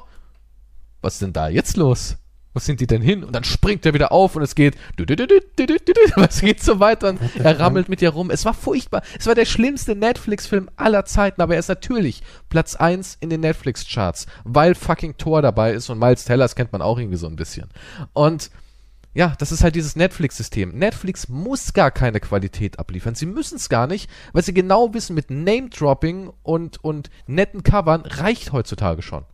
was ist denn da jetzt los? Was sind die denn hin? Und dann springt er wieder auf und es geht, es [LAUGHS] geht so weiter und er rammelt mit ihr rum. Es war furchtbar. Es war der schlimmste Netflix-Film aller Zeiten, aber er ist natürlich Platz 1 in den Netflix-Charts, weil fucking Thor dabei ist und Miles Tellers kennt man auch irgendwie so ein bisschen. Und ja, das ist halt dieses Netflix-System. Netflix muss gar keine Qualität abliefern. Sie müssen es gar nicht, weil sie genau wissen, mit Name-Dropping und, und netten Covern reicht heutzutage schon.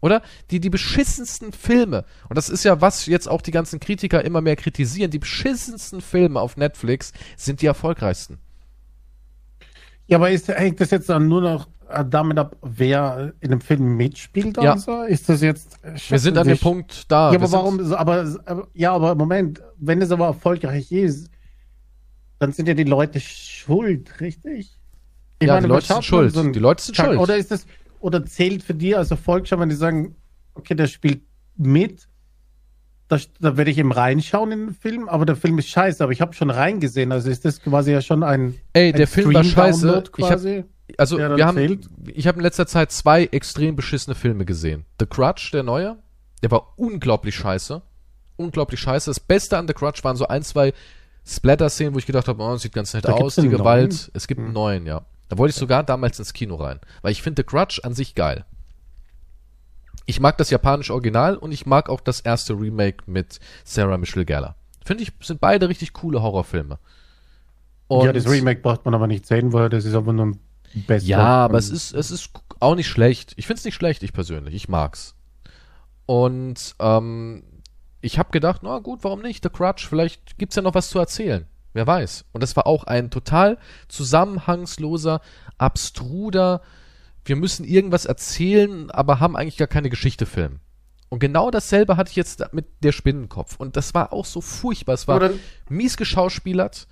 Oder? Die, die beschissensten Filme, und das ist ja, was jetzt auch die ganzen Kritiker immer mehr kritisieren, die beschissensten Filme auf Netflix sind die erfolgreichsten. Ja, aber ist, hängt das jetzt dann nur noch damit ab, wer in dem Film mitspielt? Ja. Also? Ist das jetzt. Wir sind an dem Punkt da. Ja, aber warum? Aber, aber, ja, aber Moment, wenn es aber erfolgreich ist, dann sind ja die Leute schuld, richtig? Ich ja, meine, die Leute sind schuld. So die Leute sind schuld. Oder ist das, oder zählt für die als Erfolg schon, wenn die sagen, okay, der spielt mit, da, da werde ich eben reinschauen in den Film, aber der Film ist scheiße, aber ich habe schon reingesehen, also ist das quasi ja schon ein Ey, der Film war scheiße. Quasi, ich hab, also wir haben zählt. ich habe in letzter Zeit zwei extrem beschissene Filme gesehen. The Crutch, der neue, der war unglaublich scheiße. Unglaublich scheiße. Das Beste an The Crutch waren so ein, zwei Splatter-Szenen, wo ich gedacht habe, oh, sieht ganz nett da aus, die Gewalt. Neuen? Es gibt hm. einen neuen, ja. Da wollte ich sogar damals ins Kino rein, weil ich finde The Grudge an sich geil. Ich mag das japanische Original und ich mag auch das erste Remake mit Sarah Michelle Gellar. Finde ich, sind beide richtig coole Horrorfilme. Und ja, das Remake braucht man aber nicht sehen, weil das ist aber nur ein Best Ja, aber es ist, es ist auch nicht schlecht. Ich finde es nicht schlecht, ich persönlich. Ich mag's. Und ähm, ich habe gedacht, na gut, warum nicht? The Crutch, vielleicht gibt's ja noch was zu erzählen. Wer weiß. Und das war auch ein total zusammenhangsloser, abstruder, wir müssen irgendwas erzählen, aber haben eigentlich gar keine Geschichte filmen. Und genau dasselbe hatte ich jetzt mit der Spinnenkopf. Und das war auch so furchtbar. Es war Oder mies geschauspielert.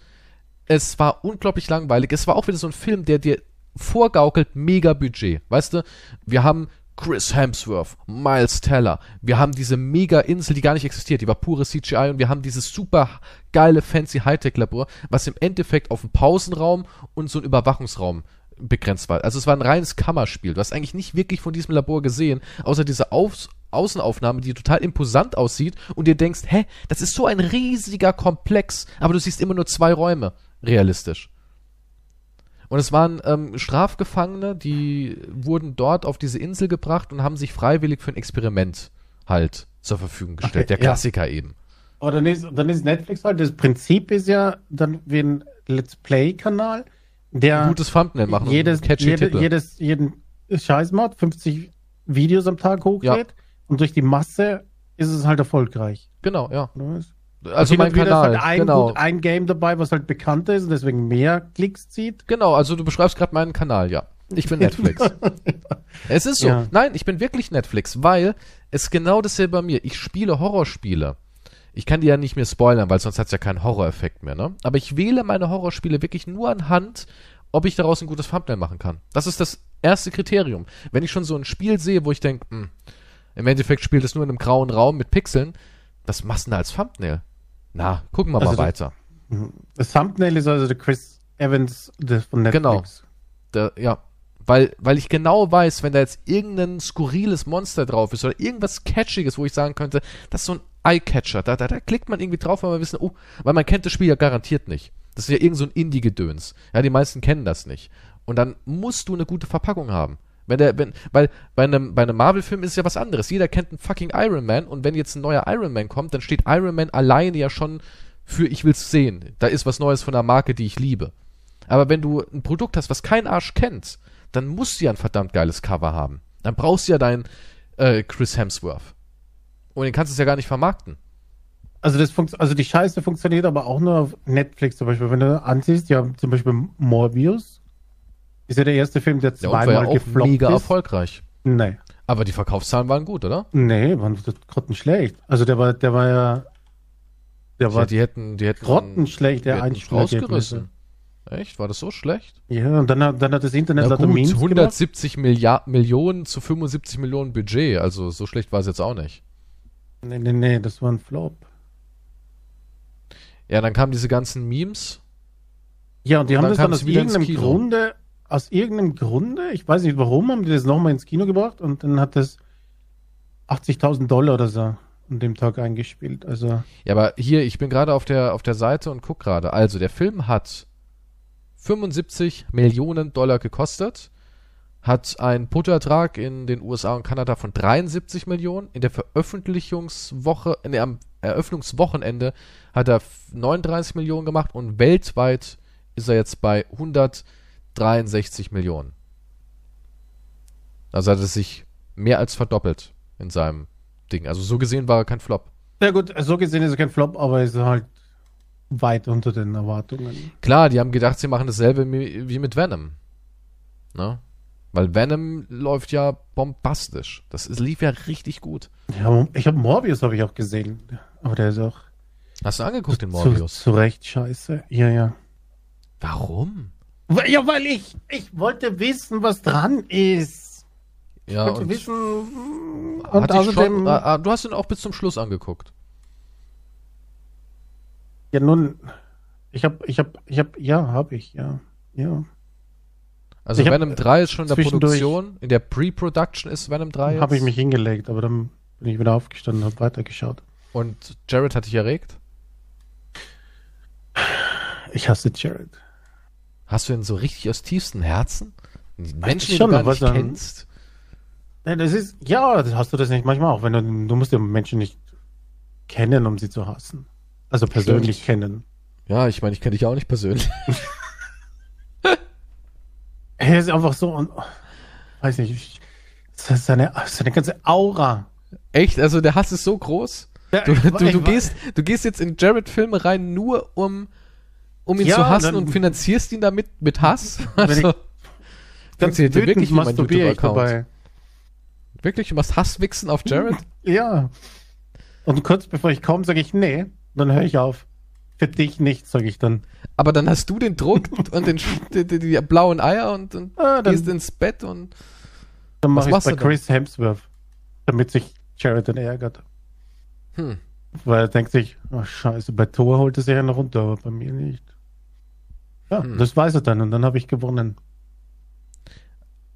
Es war unglaublich langweilig. Es war auch wieder so ein Film, der dir vorgaukelt, mega Budget. Weißt du, wir haben Chris Hemsworth, Miles Teller. Wir haben diese Mega-Insel, die gar nicht existiert, die war pure CGI und wir haben dieses super geile, fancy Hightech-Labor, was im Endeffekt auf einen Pausenraum und so einen Überwachungsraum begrenzt war. Also es war ein reines Kammerspiel. Du hast eigentlich nicht wirklich von diesem Labor gesehen, außer diese Auf Außenaufnahme, die total imposant aussieht und dir denkst, hä, das ist so ein riesiger Komplex, aber du siehst immer nur zwei Räume, realistisch. Und es waren ähm, Strafgefangene, die wurden dort auf diese Insel gebracht und haben sich freiwillig für ein Experiment halt zur Verfügung gestellt. Okay, Der Klassiker ja. eben. Aber dann ist, dann ist Netflix halt, das Prinzip ist ja dann wie ein Let's Play-Kanal, der ein gutes Thumbnail machen jedes, jede, jedes, jeden Scheiß macht, 50 Videos am Tag hochlädt ja. und durch die Masse ist es halt erfolgreich. Genau, ja. Also mein Kanal, halt ein, genau. Gut, ein Game dabei, was halt bekannter ist und deswegen mehr Klicks zieht. Genau, also du beschreibst gerade meinen Kanal, ja. Ich bin [LAUGHS] Netflix. es ist so. Ja. Nein, ich bin wirklich Netflix, weil es genau dasselbe bei mir. Ich spiele Horrorspiele. Ich kann die ja nicht mehr spoilern, weil sonst hat es ja keinen Horror-Effekt mehr, ne? Aber ich wähle meine Horrorspiele wirklich nur anhand, ob ich daraus ein gutes Thumbnail machen kann. Das ist das erste Kriterium. Wenn ich schon so ein Spiel sehe, wo ich denke, hm, im Endeffekt spielt es nur in einem grauen Raum mit Pixeln, das machst du als Thumbnail. Na, gucken wir also mal weiter. Das Thumbnail ist also der Chris Evans von Netflix. Genau. Der, ja. Weil, weil ich genau weiß, wenn da jetzt irgendein skurriles Monster drauf ist oder irgendwas Catchiges, wo ich sagen könnte, das ist so ein Eye-Catcher, da, da, da klickt man irgendwie drauf, weil man wissen, oh, weil man kennt das Spiel ja garantiert nicht. Das ist ja irgend so ein Indie-Gedöns. Ja, die meisten kennen das nicht. Und dann musst du eine gute Verpackung haben. Wenn der, wenn, weil bei einem, bei einem Marvel-Film ist es ja was anderes. Jeder kennt einen fucking Iron Man und wenn jetzt ein neuer Iron Man kommt, dann steht Iron Man alleine ja schon für ich will's sehen. Da ist was Neues von der Marke, die ich liebe. Aber wenn du ein Produkt hast, was kein Arsch kennt, dann musst du ja ein verdammt geiles Cover haben. Dann brauchst du ja deinen äh, Chris Hemsworth. Und den kannst du es ja gar nicht vermarkten. Also das also die Scheiße funktioniert aber auch nur auf Netflix zum Beispiel. Wenn du ansiehst, ja zum Beispiel Morbius, ist ja der erste Film, der zweimal der war ja auch gefloppt mega ist. erfolgreich. Nee. Aber die Verkaufszahlen waren gut, oder? Nee, waren grottenschlecht. Also der war, der war ja, der war die hätten, die hätten grottenschlecht, der Einspielergebnisse. Echt? War das so schlecht? Ja, und dann, hat, dann hat das Internet ja, gut, 170 Milliard, Millionen zu 75 Millionen Budget, also so schlecht war es jetzt auch nicht. Nee, nee, nee, das war ein Flop. Ja, dann kamen diese ganzen Memes. Ja, und die und haben das dann aus irgendeinem Grunde aus irgendeinem Grunde, ich weiß nicht warum, haben die das nochmal ins Kino gebracht und dann hat das 80.000 Dollar oder so an dem Tag eingespielt. Also ja, aber hier, ich bin gerade auf der, auf der Seite und guck gerade. Also, der Film hat 75 Millionen Dollar gekostet, hat einen Bruttoertrag in den USA und Kanada von 73 Millionen. In der Veröffentlichungswoche, in der, am Eröffnungswochenende hat er 39 Millionen gemacht und weltweit ist er jetzt bei 100 63 Millionen. Also hat es sich mehr als verdoppelt in seinem Ding. Also so gesehen war er kein Flop. Ja gut, so gesehen ist er kein Flop, aber ist halt weit unter den Erwartungen. Klar, die haben gedacht, sie machen dasselbe wie mit Venom. Ne? Weil Venom läuft ja bombastisch. Das ist, lief ja richtig gut. Ja, ich habe Morbius habe ich auch gesehen, aber der ist auch. Hast du angeguckt den Morbius? Zu, zu Recht scheiße. Ja, ja. Warum? Ja, weil ich, ich wollte wissen, was dran ist. Ja, ich wollte wissen. Und außerdem. Schon, äh, du hast ihn auch bis zum Schluss angeguckt. Ja, nun, ich hab, ich hab, ich hab, ja, hab ich, ja, ja. Also ich Venom 3 ist schon in der Produktion, in der Pre-Production ist Venom 3 jetzt. Habe ich mich hingelegt, aber dann bin ich wieder aufgestanden und habe weitergeschaut. Und Jared hat dich erregt? Ich hasse Jared. Hast du ihn so richtig aus tiefstem Herzen? Menschen, die du gar nicht kennst? Ja, das ist, ja, hast du das nicht manchmal auch, wenn du, du musst ja Menschen nicht kennen, um sie zu hassen. Also persönlich Stimmt. kennen. Ja, ich meine, ich kenne dich auch nicht persönlich. [LAUGHS] er ist einfach so und, weiß nicht, das ist seine, seine ganze Aura. Echt? Also der Hass ist so groß? Ja, du, du, du, gehst, du gehst jetzt in Jared-Filme rein, nur um um ihn ja, zu hassen und, und, finanzierst ihn damit mit Hass? Also, funktioniert dir wirklich mein YouTube-Account. Wirklich? Du machst Hasswichsen auf Jared? Ja. Und kurz bevor ich komme, sage ich, nee, dann höre ich auf. Für dich nicht, sage ich dann. Aber dann hast du den Druck [LAUGHS] und den, die, die, die, blauen Eier und, und ah, dann, gehst ins Bett und. Dann mache ich bei Chris Hemsworth, damit sich Jared dann ärgert. Hm. Weil er denkt sich, oh scheiße, bei Thor holt er sich ja noch runter, aber bei mir nicht. Ja, hm. das weiß er dann und dann habe ich gewonnen.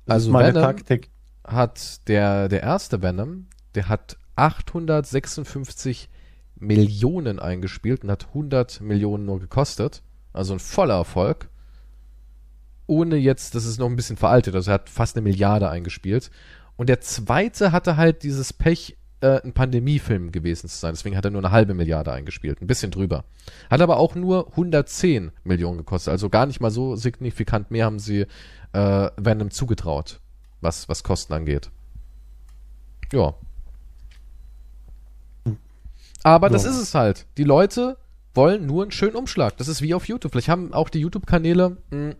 Also ist meine Venom Taktik. hat der, der erste Venom, der hat 856 Millionen eingespielt und hat 100 Millionen nur gekostet. Also ein voller Erfolg. Ohne jetzt, das ist noch ein bisschen veraltet, also er hat fast eine Milliarde eingespielt. Und der zweite hatte halt dieses Pech, äh, ein Pandemiefilm gewesen zu sein. Deswegen hat er nur eine halbe Milliarde eingespielt. Ein bisschen drüber. Hat aber auch nur 110 Millionen gekostet. Also gar nicht mal so signifikant mehr haben sie äh, Venom zugetraut, was, was Kosten angeht. Ja. Aber das Ja. ist es halt. Die Leute wollen nur einen schönen Umschlag. Das ist wie auf YouTube. Vielleicht haben auch die YouTube-Kanäle, mh,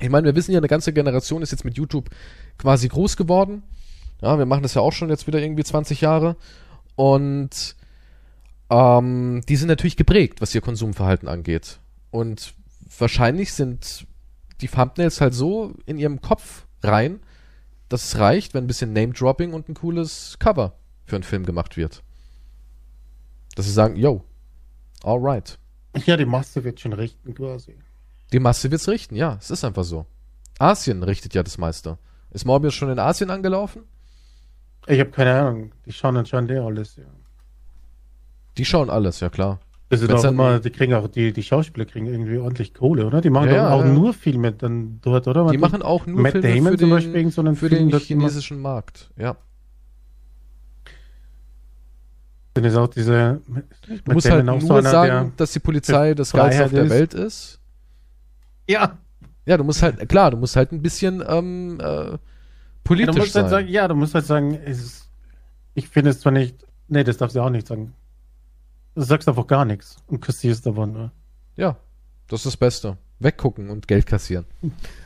ich meine, wir wissen ja, eine ganze Generation ist jetzt mit YouTube quasi groß geworden. Ja, wir machen das ja auch schon jetzt wieder irgendwie 20 Jahre. Und ähm, die sind natürlich geprägt, was ihr Konsumverhalten angeht. Und wahrscheinlich sind die Thumbnails halt so in ihrem Kopf rein, dass es reicht, wenn ein bisschen Name-Dropping und ein cooles Cover für einen Film gemacht wird. Dass sie sagen, yo, alright. Ja, die Masse wird schon richten quasi. Die Masse wird's richten, ja, es ist einfach so. Asien richtet ja das meiste. Ist Morbius schon in Asien angelaufen? Ich habe keine Ahnung. Die schauen anscheinend eh alles, ja. Die schauen alles, ja klar. Das ist auch dann- immer, die kriegen auch, die, die Schauspieler kriegen irgendwie ordentlich Kohle, oder? Die machen Ja, doch auch ja. nur Filme dann dort, oder? Die machen auch nur Matt Filme Damon für zum den, Beispiel, so für Film, den chinesischen Markt. Ja. Dann ist auch diese. Du musst halt nur sagen, dass die Polizei das Geilste auf der ist. Welt ist. ja. Ja, du musst halt, klar, du musst halt ein bisschen ähm, äh, ja. politisch Du musst sein. halt sagen, ja, du musst halt sagen, ist, ich finde es zwar nicht. Nee, das darfst du auch nicht sagen. Du sagst einfach gar nichts und kassierst davon. Ne? Ja, das ist das Beste. Weggucken und Geld kassieren.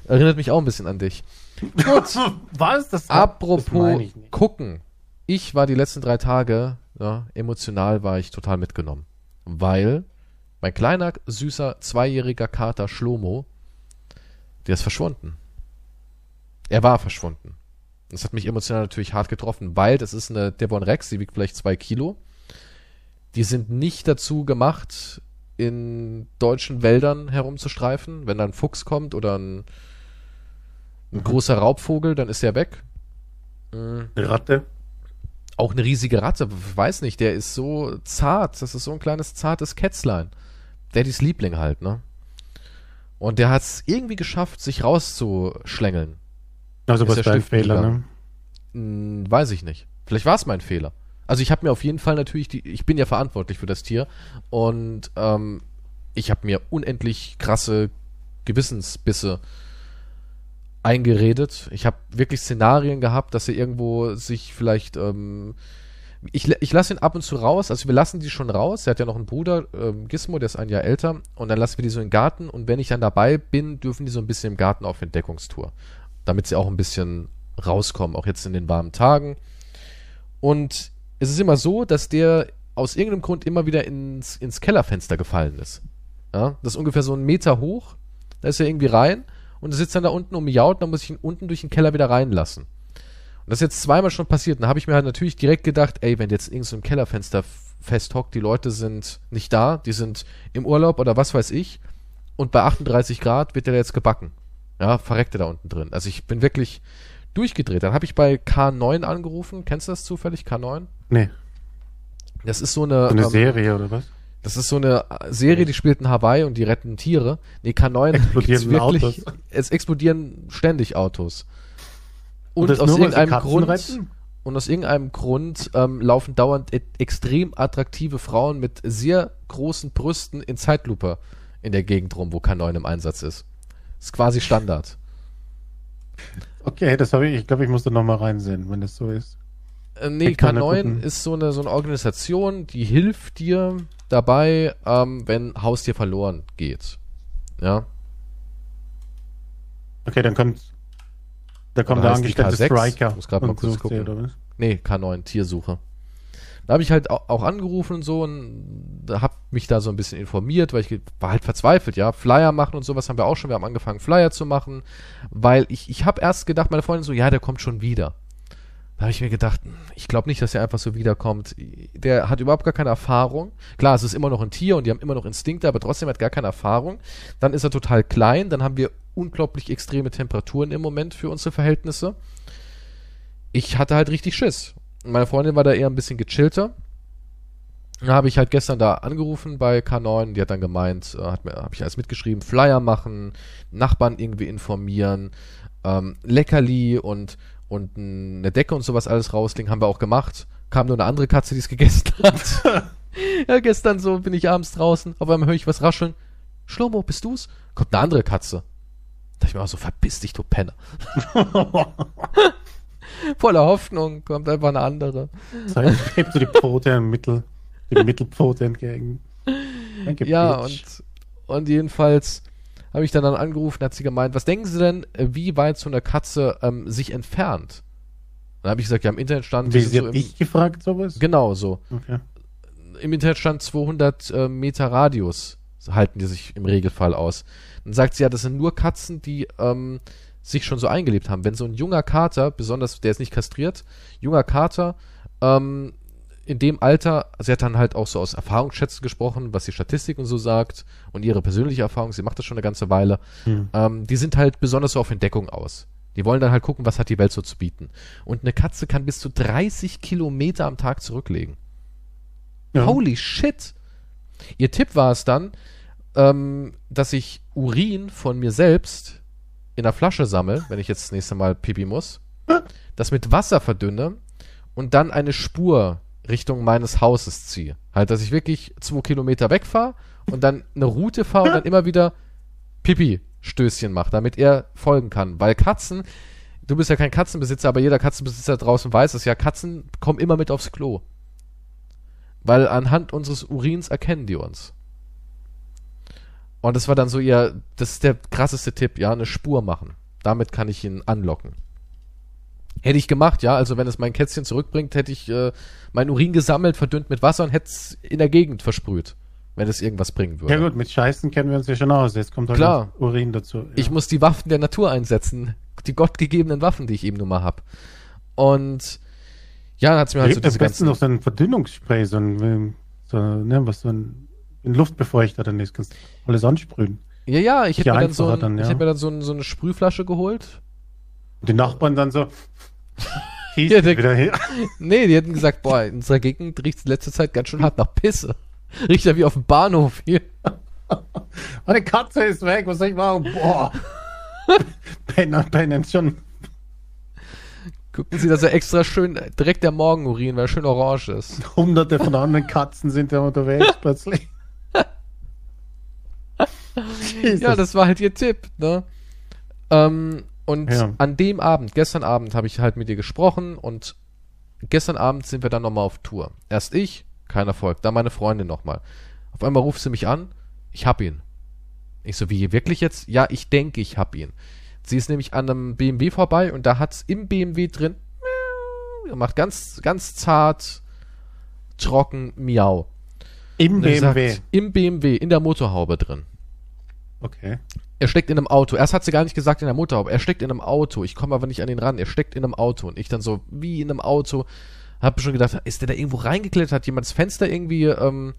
Erinnert mich auch ein bisschen an dich. Gut. [LAUGHS] Was? Das, das Apropos meine ich gucken. Ich war die letzten drei Tage, ja, emotional war ich total mitgenommen. Weil mein kleiner, süßer, zweijähriger Kater Schlomo, der ist verschwunden. Er war verschwunden. Das hat mich emotional natürlich hart getroffen, weil das ist eine Devon Rex, die wiegt vielleicht zwei Kilo. Die sind nicht dazu gemacht, in deutschen Wäldern herumzustreifen. Wenn da ein Fuchs kommt oder ein, ein Mhm. großer Raubvogel, dann ist er weg. Mhm. Eine Ratte. Auch eine riesige Ratte, weiß nicht, der ist so zart, das ist so ein kleines zartes Kätzlein. Daddys Liebling halt, ne? Und der hat es irgendwie geschafft, sich rauszuschlängeln. Also Ist was ja für ein stiften Fehler, ne? Hm, weiß ich nicht. Vielleicht war es mein Fehler. Also ich habe mir auf jeden Fall natürlich, die, ich bin ja verantwortlich für das Tier und ähm, ich habe mir unendlich krasse Gewissensbisse eingeredet. Ich habe wirklich Szenarien gehabt, dass er irgendwo sich vielleicht ähm, ich, ich lasse ihn ab und zu raus, also wir lassen die schon raus. Er hat ja noch einen Bruder, ähm, Gizmo, der ist ein Jahr älter. Und dann lassen wir die so im Garten. Und wenn ich dann dabei bin, dürfen die so ein bisschen im Garten auf Entdeckungstour. Damit sie auch ein bisschen rauskommen, auch jetzt in den warmen Tagen. Und es ist immer so, dass der aus irgendeinem Grund immer wieder ins, ins Kellerfenster gefallen ist. Ja, das ist ungefähr so einen Meter hoch. Da ist er irgendwie rein und er sitzt dann da unten und miaut, dann muss ich ihn unten durch den Keller wieder reinlassen. Und das ist jetzt zweimal schon passiert. Und da habe ich mir halt natürlich direkt gedacht, ey, wenn jetzt in irgendeinem Kellerfenster f- festhockt, die Leute sind nicht da, die sind im Urlaub oder was weiß ich. Und bei 38 Grad wird der jetzt gebacken. Ja, verreckt er da unten drin. Also ich bin wirklich durchgedreht. Dann habe ich bei K9 angerufen. Kennst du das zufällig, K9? Nee, Das ist so eine, so eine ähm, Serie oder was? das ist so eine Serie, die spielt in Hawaii und die retten Tiere. Nee, K9 [LAUGHS] Explodieren wirklich, Autos. es explodieren ständig Autos. Und, das aus nur, irgendeinem Grund retten? und aus irgendeinem Grund ähm, laufen dauernd e extrem attraktive Frauen mit sehr großen Brüsten in Zeitlupe in der Gegend rum, wo K9 im Einsatz ist. Ist quasi Standard. Okay, das habe ich, ich glaube, ich muss da nochmal reinsehen, wenn das so ist. Äh, nee, Ich kann da K9 gucken. ist so eine, so eine Organisation, die hilft dir dabei, ähm, wenn Haustier verloren geht. Ja. Okay, dann kommt, da kommt der angestellte K6? Striker. Ich muss grad mal kurz gucken. Nee, K9, Tiersuche. Da habe ich halt auch, angerufen und so und da hab mich da so ein bisschen informiert, weil ich war halt verzweifelt, ja. Flyer machen und sowas haben wir auch schon. Wir haben angefangen, Flyer zu machen, weil ich, ich habe erst gedacht, meine Freundin so, ja, der kommt schon wieder. Da habe ich mir gedacht, hm, ich glaube nicht, dass er einfach so wiederkommt. Der hat überhaupt gar keine Erfahrung. Klar, es ist immer noch ein Tier und die haben immer noch Instinkte, aber trotzdem hat gar keine Erfahrung. Dann ist er total klein, dann haben wir unglaublich extreme Temperaturen im Moment für unsere Verhältnisse. Ich hatte halt richtig Schiss. Meine Freundin war da eher ein bisschen gechillter. Da habe ich halt gestern da angerufen bei K9, die hat dann gemeint, äh, hat mir, habe ich alles mitgeschrieben, Flyer machen, Nachbarn irgendwie informieren, ähm, Leckerli und, und eine Decke und sowas alles rauslegen, haben wir auch gemacht. Kam nur eine andere Katze, die es gegessen [LAUGHS] hat. ja, gestern so bin ich abends draußen, auf einmal höre ich was rascheln. Schlomo, bist du's? Kommt eine andere Katze. Da ich mir auch so, verpiss dich, du Penner. [LAUGHS] [LAUGHS] [LAUGHS] Voller Hoffnung, kommt einfach eine andere. Sein hebt du die Pfote im Mittel, die Mittelpfote entgegen. Danke, ja, Bitch. und, und jedenfalls habe ich dann, dann angerufen, hat sie gemeint, was denken Sie denn, wie weit so eine Katze ähm, sich entfernt? Dann habe ich gesagt, ja, im Internet stand... Wie, sie so hat dich gefragt, sowas? Genau, so. Okay. Im Internet stand 200 äh, Meter Radius, halten die sich im Regelfall aus. Dann sagt sie, ja, das sind nur Katzen, die ähm, sich schon so eingelebt haben. Wenn so ein junger Kater, besonders, der ist nicht kastriert, junger Kater, ähm, in dem Alter, sie hat dann halt auch so aus Erfahrungsschätzen gesprochen, was die Statistik und so sagt und ihre persönliche Erfahrung, sie macht das schon eine ganze Weile, hm. ähm, die sind halt besonders so auf Entdeckung aus. Die wollen dann halt gucken, was hat die Welt so zu bieten. Und eine Katze kann bis zu 30 Kilometer am Tag zurücklegen. Ja. Holy shit! Ihr Tipp war es dann, ähm, dass ich Urin von mir selbst in der Flasche sammle, wenn ich jetzt das nächste Mal pipi muss, das mit Wasser verdünne und dann eine Spur Richtung meines Hauses ziehe. Halt, dass ich wirklich zwei Kilometer wegfahre und dann eine Route fahre und dann immer wieder Pipi-Stößchen mache, damit er folgen kann. Weil Katzen, du bist ja kein Katzenbesitzer, aber jeder Katzenbesitzer draußen weiß es ja, Katzen kommen immer mit aufs Klo. Weil anhand unseres Urins erkennen die uns. Und das war dann so ihr, das ist der krasseste Tipp, ja, eine Spur machen. Damit kann ich ihn anlocken. Hätte ich gemacht, ja. Also wenn es mein Kätzchen zurückbringt, hätte ich äh, mein Urin gesammelt, verdünnt mit Wasser und hätte es in der Gegend versprüht, wenn es irgendwas bringen würde. Ja gut, mit Scheißen kennen wir uns ja schon aus. Jetzt kommt halt Klar. Urin dazu. Ja. Ich muss die Waffen der Natur einsetzen. Die gottgegebenen Waffen, die ich eben nur mal hab. Und ja, dann hat es mir halt so diese ganzen... noch so ein Verdünnungsspray, so ein, so, ne, was so ein, ein Luftbefeuchter dann ist. Kannst alles ansprühen. Ja, ja, ich hätte mir dann so, ein, dann, ja. ich hätte mir dann so, ein, so eine Sprühflasche geholt. Und die Nachbarn dann so, [LAUGHS] ja, der, wieder her. [LAUGHS] Nee, die hätten gesagt, boah, in unserer Gegend riecht es letzte Zeit ganz schön hart nach Pisse. [LAUGHS] Riecht ja wie auf dem Bahnhof hier. Meine Katze ist weg, was soll ich machen? Boah. Penner, pennen schon. Gucken Sie, dass er extra schön direkt der Morgenurin, weil er schön orange ist. Hunderte von anderen Katzen sind ja unterwegs plötzlich. [LAUGHS] ja, das war halt ihr Tipp, ne? Ähm, und ja. an dem Abend, gestern Abend, habe ich halt mit ihr gesprochen und gestern Abend sind wir dann nochmal auf Tour. Erst ich, kein Erfolg, dann meine Freundin nochmal. Auf einmal ruft sie mich an, ich hab ihn. Ich so, wie, wirklich jetzt? Ja, ich denke, ich hab ihn. Sie ist nämlich an einem BMW vorbei und da hat's im BMW drin macht ganz, ganz zart, trocken, miau. Im BMW? Sagt, Im BMW, in der Motorhaube drin. Okay. Er steckt in einem Auto. Erst hat sie gar nicht gesagt in der Motorhaube. Er steckt in einem Auto. Ich komme aber nicht an ihn ran. Er steckt in einem Auto. Und ich dann so, wie in einem Auto. Hab schon gedacht, ist der da irgendwo reingeklettert? Hat jemand das Fenster irgendwie ähm,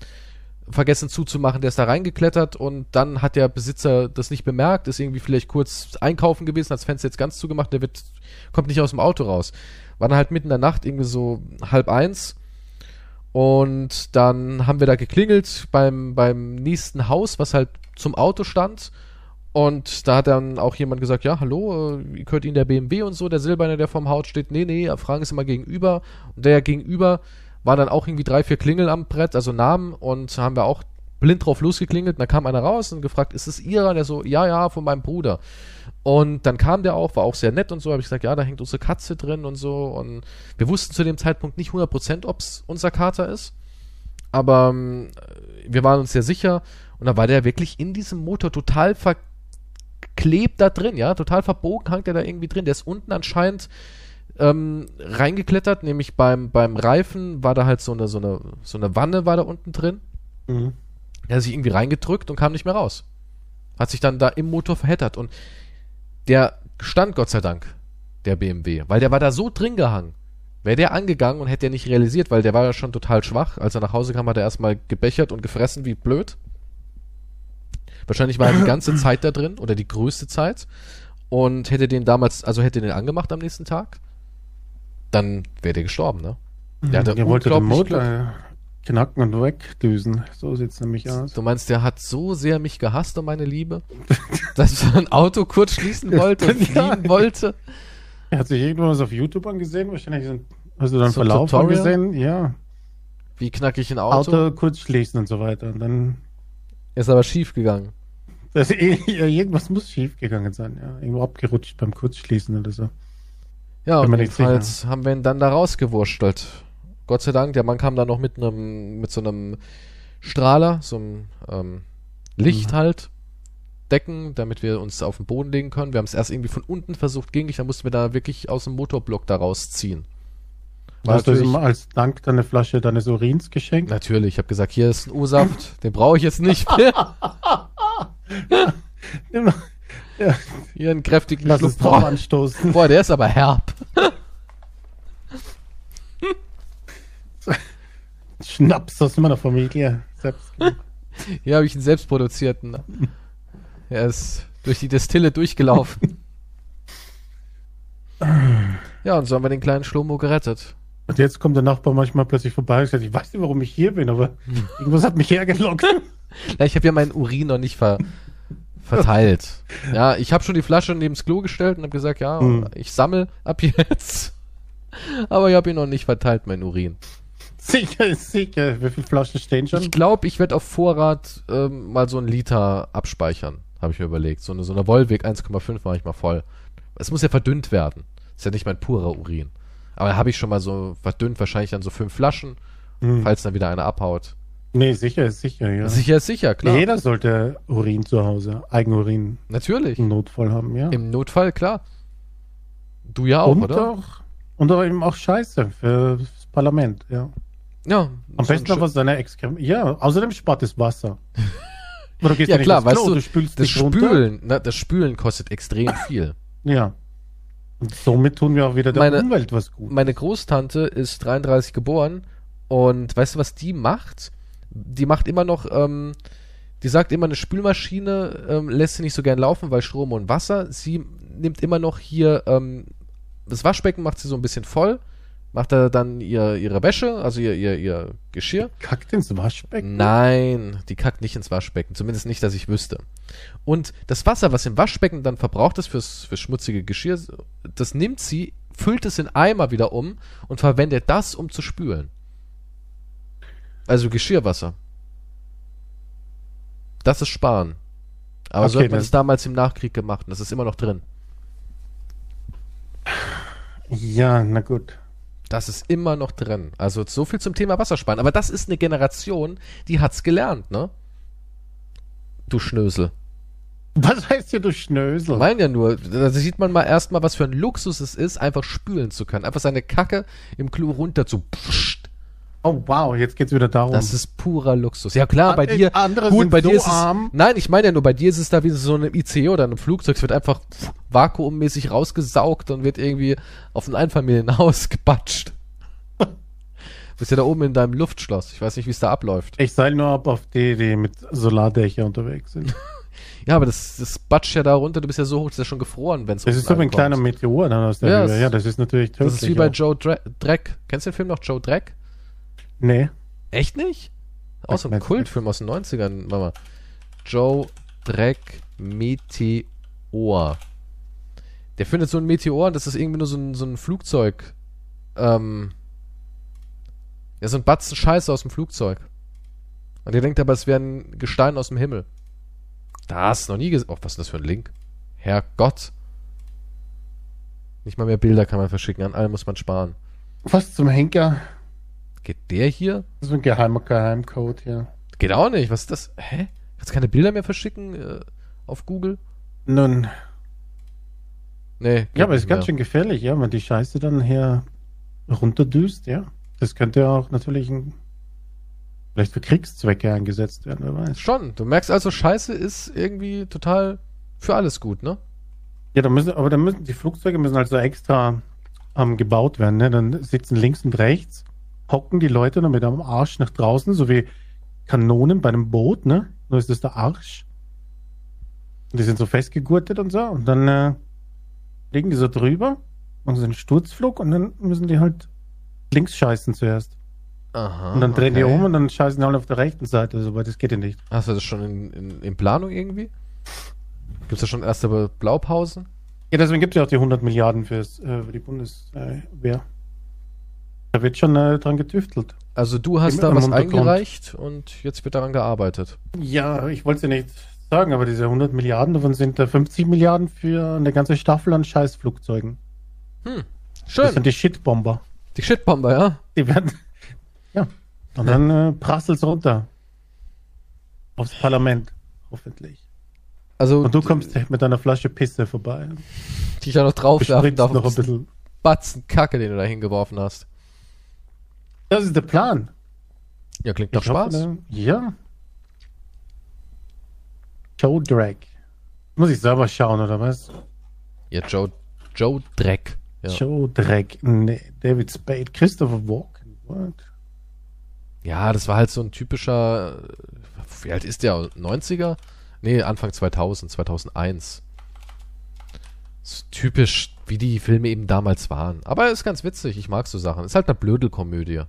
vergessen zuzumachen? Der ist da reingeklettert und dann hat der Besitzer das nicht bemerkt, ist irgendwie vielleicht kurz einkaufen gewesen, hat das Fenster jetzt ganz zugemacht, der wird, kommt nicht aus dem Auto raus. War dann halt mitten in der Nacht, irgendwie so halb eins. Und dann haben wir da geklingelt beim, beim nächsten Haus, was halt zum Auto stand. Und da hat dann auch jemand gesagt, ja, hallo, äh, gehört Ihnen der BMW und so, der Silberne, der vorm Haus steht. Nee, nee, fragen Sie mal gegenüber. Und der gegenüber war dann auch irgendwie drei, vier Klingel am Brett, also Namen. Und haben wir auch blind drauf losgeklingelt. Und da kam einer raus und gefragt, ist es Ihrer? Der so, ja, ja, von meinem Bruder. Und dann kam der auch, war auch sehr nett und so. Habe ich gesagt, ja, da hängt unsere Katze drin und so. Und wir wussten zu dem Zeitpunkt nicht 100%, ob es unser Kater ist. Aber ähm, wir waren uns sehr sicher. Und da war der wirklich in diesem Motor total ver klebt da drin, ja, total verbogen hangt er da irgendwie drin. Der ist unten anscheinend ähm, reingeklettert, nämlich beim, beim Reifen war da halt so eine, so eine, so eine Wanne war da unten drin. Mhm. Er hat sich irgendwie reingedrückt und kam nicht mehr raus. Hat sich dann da im Motor verheddert und der stand Gott sei Dank, der BMW, weil der war da so drin gehangen. Wäre der angegangen und hätte der nicht realisiert, weil der war ja schon total schwach. Als er nach Hause kam, hat er erstmal gebechert und gefressen wie blöd Wahrscheinlich war er die ganze [COUGHS] Zeit da drin oder die größte Zeit und hätte den damals, also hätte den angemacht am nächsten Tag, dann wäre der gestorben, ne? Der hatte Der wollte den Motor knacken und wegdüsen. So sieht's nämlich aus. Du meinst, der hat so sehr mich gehasst um meine Liebe, [LAUGHS] dass er ein Auto kurz schließen wollte und [LAUGHS] Ja. fliegen wollte? Er hat sich irgendwo was auf YouTube angesehen. Wahrscheinlich sind, hast du dann So Verlauf Tutorial? angesehen. Ja. Wie knack ich ein Auto. Auto? kurz schließen und so weiter. Und dann, Ist aber schief gegangen. das, ja, irgendwas muss schief gegangen sein. Ja. Irgendwo abgerutscht beim Kurzschließen oder so. Ja, und jedenfalls haben wir ihn dann da rausgewurschtelt. Gott sei Dank, der Mann kam dann noch mit einem, mit so einem Strahler, so einem ähm, Licht Mhm. halt, decken, damit wir uns auf den Boden legen können. Wir haben es erst irgendwie von unten versucht, ging nicht, dann mussten wir da wirklich aus dem Motorblock da rausziehen. Hast du ihm als Dank deine Flasche deines Urins geschenkt? natürlich, ich habe gesagt, hier ist ein U-Saft, [LAUGHS] den brauche ich jetzt nicht mehr. [LAUGHS] Ja, Hier einen kräftigen lass es Schluck. Boah, anstoßen. boah, der ist aber herb. [LAUGHS] Schnaps aus meiner Familie. Selbst. [LAUGHS] Hier habe ich einen selbstproduzierten. Er ist durch die Destille durchgelaufen. Ja, und so haben wir den kleinen Schlomo gerettet. Und jetzt kommt der Nachbar manchmal plötzlich vorbei und sagt, ich weiß nicht, warum ich hier bin, aber [LAUGHS] irgendwas hat mich hergelockt. Ja, ich habe ja meinen Urin noch nicht ver verteilt. Ja, ich habe schon die Flasche neben das Klo gestellt und habe gesagt, ja, Hm. ich sammel ab jetzt. Aber ich habe ihn noch nicht verteilt, mein Urin. Sicher ist sicher. Wie viele Flaschen stehen schon? Ich glaube, ich werde auf Vorrat ähm, mal so einen Liter abspeichern, habe ich mir überlegt. So eine, so eine Volvic 1,5 mache ich mal voll. Es muss ja verdünnt werden. Ist ja nicht mein purer Urin. Aber da habe ich schon mal so verdünnt, wahrscheinlich dann so fünf Flaschen, Hm. falls dann wieder eine abhaut. Nee, sicher ist sicher, ja. Sicher ist sicher, klar. Jeder sollte Urin zu Hause, Eigenurin Natürlich. im Notfall haben, ja. Im Notfall, klar. Du ja auch, und oder? auch und auch eben auch Scheiße für das Parlament, ja. Ja. Am besten ein aber seine Exkrement. Ja, außerdem spart es Wasser. [LAUGHS] Ja, klar, weißt Klo, du, du spülst Das. Spülen, na, das Spülen kostet extrem viel. Ja. Und somit tun wir auch wieder der Meine- Umwelt was gut. Meine Großtante ist 33 geboren und weißt du, was die macht? Die macht immer noch, ähm, die sagt immer, eine Spülmaschine ähm, lässt sie nicht so gern laufen, weil Strom und Wasser. Sie nimmt immer noch hier, ähm, das Waschbecken macht sie so ein bisschen voll, macht da dann ihr, ihre Wäsche, also ihr, ihr, ihr Geschirr. Kackt ins Waschbecken. Nein, die kackt nicht ins Waschbecken. Zumindest nicht, dass ich wüsste. Und das Wasser, was im Waschbecken dann verbraucht ist fürs, fürs schmutzige Geschirr, das nimmt sie, füllt es in Eimer wieder um und verwendet das, um zu spülen. Also Geschirrwasser. Das ist Sparen. Aber so Okay, hat man es damals im Nachkrieg gemacht und das ist immer noch drin. Ja, na gut. Das ist immer noch drin. Also so viel zum Thema Wassersparen. Aber das ist eine Generation, die hat's gelernt, ne? Du Schnösel. Was heißt hier, du Schnösel? Mein ja nur, da sieht man mal erstmal, was für ein Luxus es ist, einfach spülen zu können. Einfach seine Kacke im Klo runter zu pssst. Oh wow, jetzt geht's wieder darum. Das ist purer Luxus. Ja klar, bei An- dir, andere gut, sind bei so dir ist es, arm. nein, ich meine ja nur, bei dir ist es da wie so eine ICE oder einem Flugzeug, es wird einfach vakuummäßig rausgesaugt und wird irgendwie auf ein Einfamilienhaus [LAUGHS] gebatscht. Du bist ja da oben in deinem Luftschloss. Ich weiß nicht, wie es da abläuft. ich seil nur ab auf die, die mit Solardächer unterwegs sind. Ja, aber das, das batscht ja da runter, du bist ja so hoch, das ist ja schon gefroren, wenn es Das ist so wie ein kleiner Meteor dann aus der Ja, Ja, das ist natürlich tödlich. Das ist wie bei. Joe Dre Dreck. Kennst du den Film noch, Joe Dreck? Nee. Echt nicht? Auch so ein Kultfilm aus den 90ern. Warte mal. Joe Dreck Meteor. Der findet so ein Meteor und das ist irgendwie nur so ein, so ein Flugzeug. Ähm. Ja, so ein Batzen Scheiße aus dem Flugzeug. Und der denkt aber, es wäre ein Gestein aus dem Himmel. Da hast du noch nie gesehen. Oh, was ist das für ein Link? Herrgott. Nicht mal mehr Bilder kann man verschicken. An allem muss man sparen. Was zum Henker? Geht der hier? Das ist ein geheimer Geheimcode hier. Geht auch nicht. Was ist das? Hä? Kannst keine Bilder mehr verschicken äh, auf Google? Nun, Nee. ja, aber ist ganz schön gefährlich, ja, wenn die Scheiße dann her runterdüst, ja. Das könnte auch natürlich ein, vielleicht für Kriegszwecke eingesetzt werden, wer weiß. Schon. Du merkst also, Scheiße ist irgendwie total für alles gut, ne? Ja, da müssen, aber da müssen die Flugzeuge müssen also extra ähm, gebaut werden, ne? Dann sitzen links und rechts, hocken die Leute dann mit am Arsch nach draußen, so wie Kanonen bei einem Boot, ne? Nur ist das der Arsch. Und die sind so festgegurtet und so. Und dann äh, fliegen die so drüber und sind Sturzflug und dann müssen die halt links scheißen zuerst. Aha. Und dann drehen die okay. um und dann scheißen die halt auf der rechten Seite, so, weil das geht ja nicht. Hast du das schon in, in, in Planung irgendwie? Gibt es da schon erste Blaupausen? Ja, deswegen gibt es ja auch die 100 Milliarden fürs, äh, für die Bundeswehr. Da wird schon äh, dran getüftelt. Also du hast Im- da im was Untergrund. eingereicht und jetzt wird daran gearbeitet. Ja, ich wollte es ja nicht sagen, aber diese 100 Milliarden, davon sind da 50 Milliarden für eine ganze Staffel an Scheißflugzeugen. Das Schön. sind die Shitbomber. Die Shitbomber, ja? Die werden. Ja. Und dann äh, prasselt's runter. Aufs Parlament, hoffentlich. Also Und du kommst mit deiner Flasche Pisse vorbei. dich da noch draufwerfen Bespritzt darf noch ein bisschen. Batzen Kacke, den du da hingeworfen hast. Das ist der Plan. Ja, klingt doch Ich hoffe, Spaß. ne? Ja. Joe Drag. Muss ich selber schauen, oder was? Ja, Joe, Joe Dreck. Ja. Joe Drag. Nee, David Spade. Christopher Walken. What? ja, das war halt so ein typischer, wie alt ist der? 90er? Nee, Anfang 2000, 2001. So typisch, wie die Filme eben damals waren. Aber ist ganz witzig, ich mag so Sachen. Ist halt eine Blödelkomödie.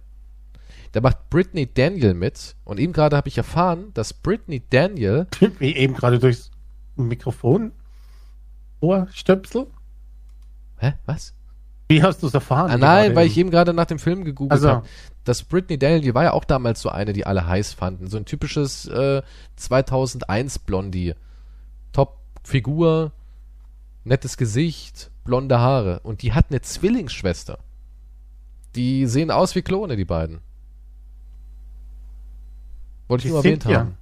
Da macht Britney Daniel mit. Und eben gerade habe ich erfahren, dass Britney Daniel [LAUGHS] Wie eben gerade durchs Mikrofon. Ohrstöpsel. Hä? Was? Wie hast du es erfahren? Ah, nein, weil ich eben gerade nach dem Film gegoogelt Also. habe. Das Britney Daniel, die war ja auch damals so eine, die alle heiß fanden. So ein typisches äh, 2001 Blondie. Top-Figur, nettes Gesicht, blonde Haare. Und die hat eine Zwillingsschwester. Die sehen aus wie Klone, die beiden. Wollte ich Die nur erwähnt Cynthia. haben.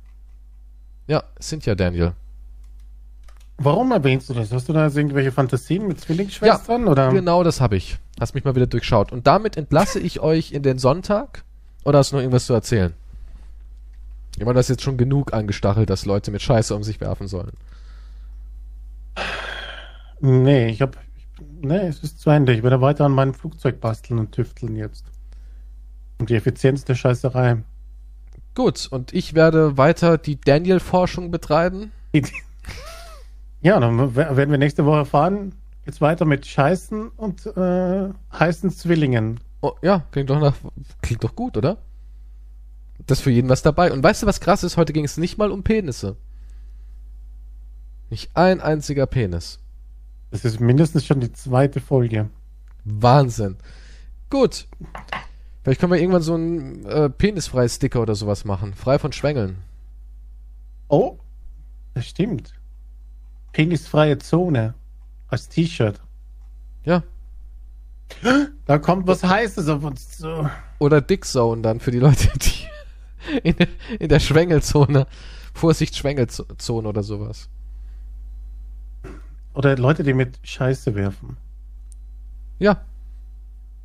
Ja, Cynthia Daniel. Warum erwähnst du das? Hast du da jetzt irgendwelche Fantasien mit Zwillingsschwestern? oder? Genau das habe ich. Hast mich mal wieder durchschaut. Und damit entlasse ich euch in den Sonntag. Oder hast du noch irgendwas zu erzählen? Ich meine, das ist jetzt schon genug angestachelt, dass Leute mit Scheiße um sich werfen sollen. Nee, ich hab. Nee, es ist zu Ende. Ich werde weiter an meinem Flugzeug basteln und tüfteln jetzt. Und die Effizienz der Scheißerei. Gut, und ich werde weiter die Daniel-Forschung betreiben. Ja, dann werden wir nächste Woche fahren. Geht's weiter mit Scheißen und äh, heißen Zwillingen. Oh, ja, klingt doch nach, klingt doch gut, oder? Das ist für jeden was dabei. Und weißt du, was krass ist? Heute ging es nicht mal um Penisse. Nicht ein einziger Penis. Das ist mindestens schon die zweite Folge. Wahnsinn. Gut. Vielleicht können wir irgendwann so einen äh, penisfreie Sticker oder sowas machen. Frei von Schwängeln. Oh, das stimmt. Penisfreie Zone als T-Shirt. Ja. [GASPS] Da kommt was Heißes auf uns zu. Oder Dickzone dann für die Leute, [LAUGHS] die in, der- in der Schwängelzone. Vorsicht, Schwängelzone oder sowas. Oder Leute, die mit Scheiße werfen. Ja,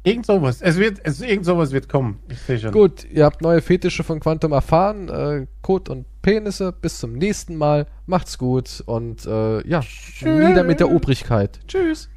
Irgend sowas. Es wird, es, irgend sowas wird kommen. Ich sehe schon. gut. Ihr habt neue Fetische von Quantum erfahren. Äh, Kot und Penisse. Bis zum nächsten Mal. Macht's gut. Und äh, ja, Tschüss. nieder mit der Obrigkeit. Tschüss.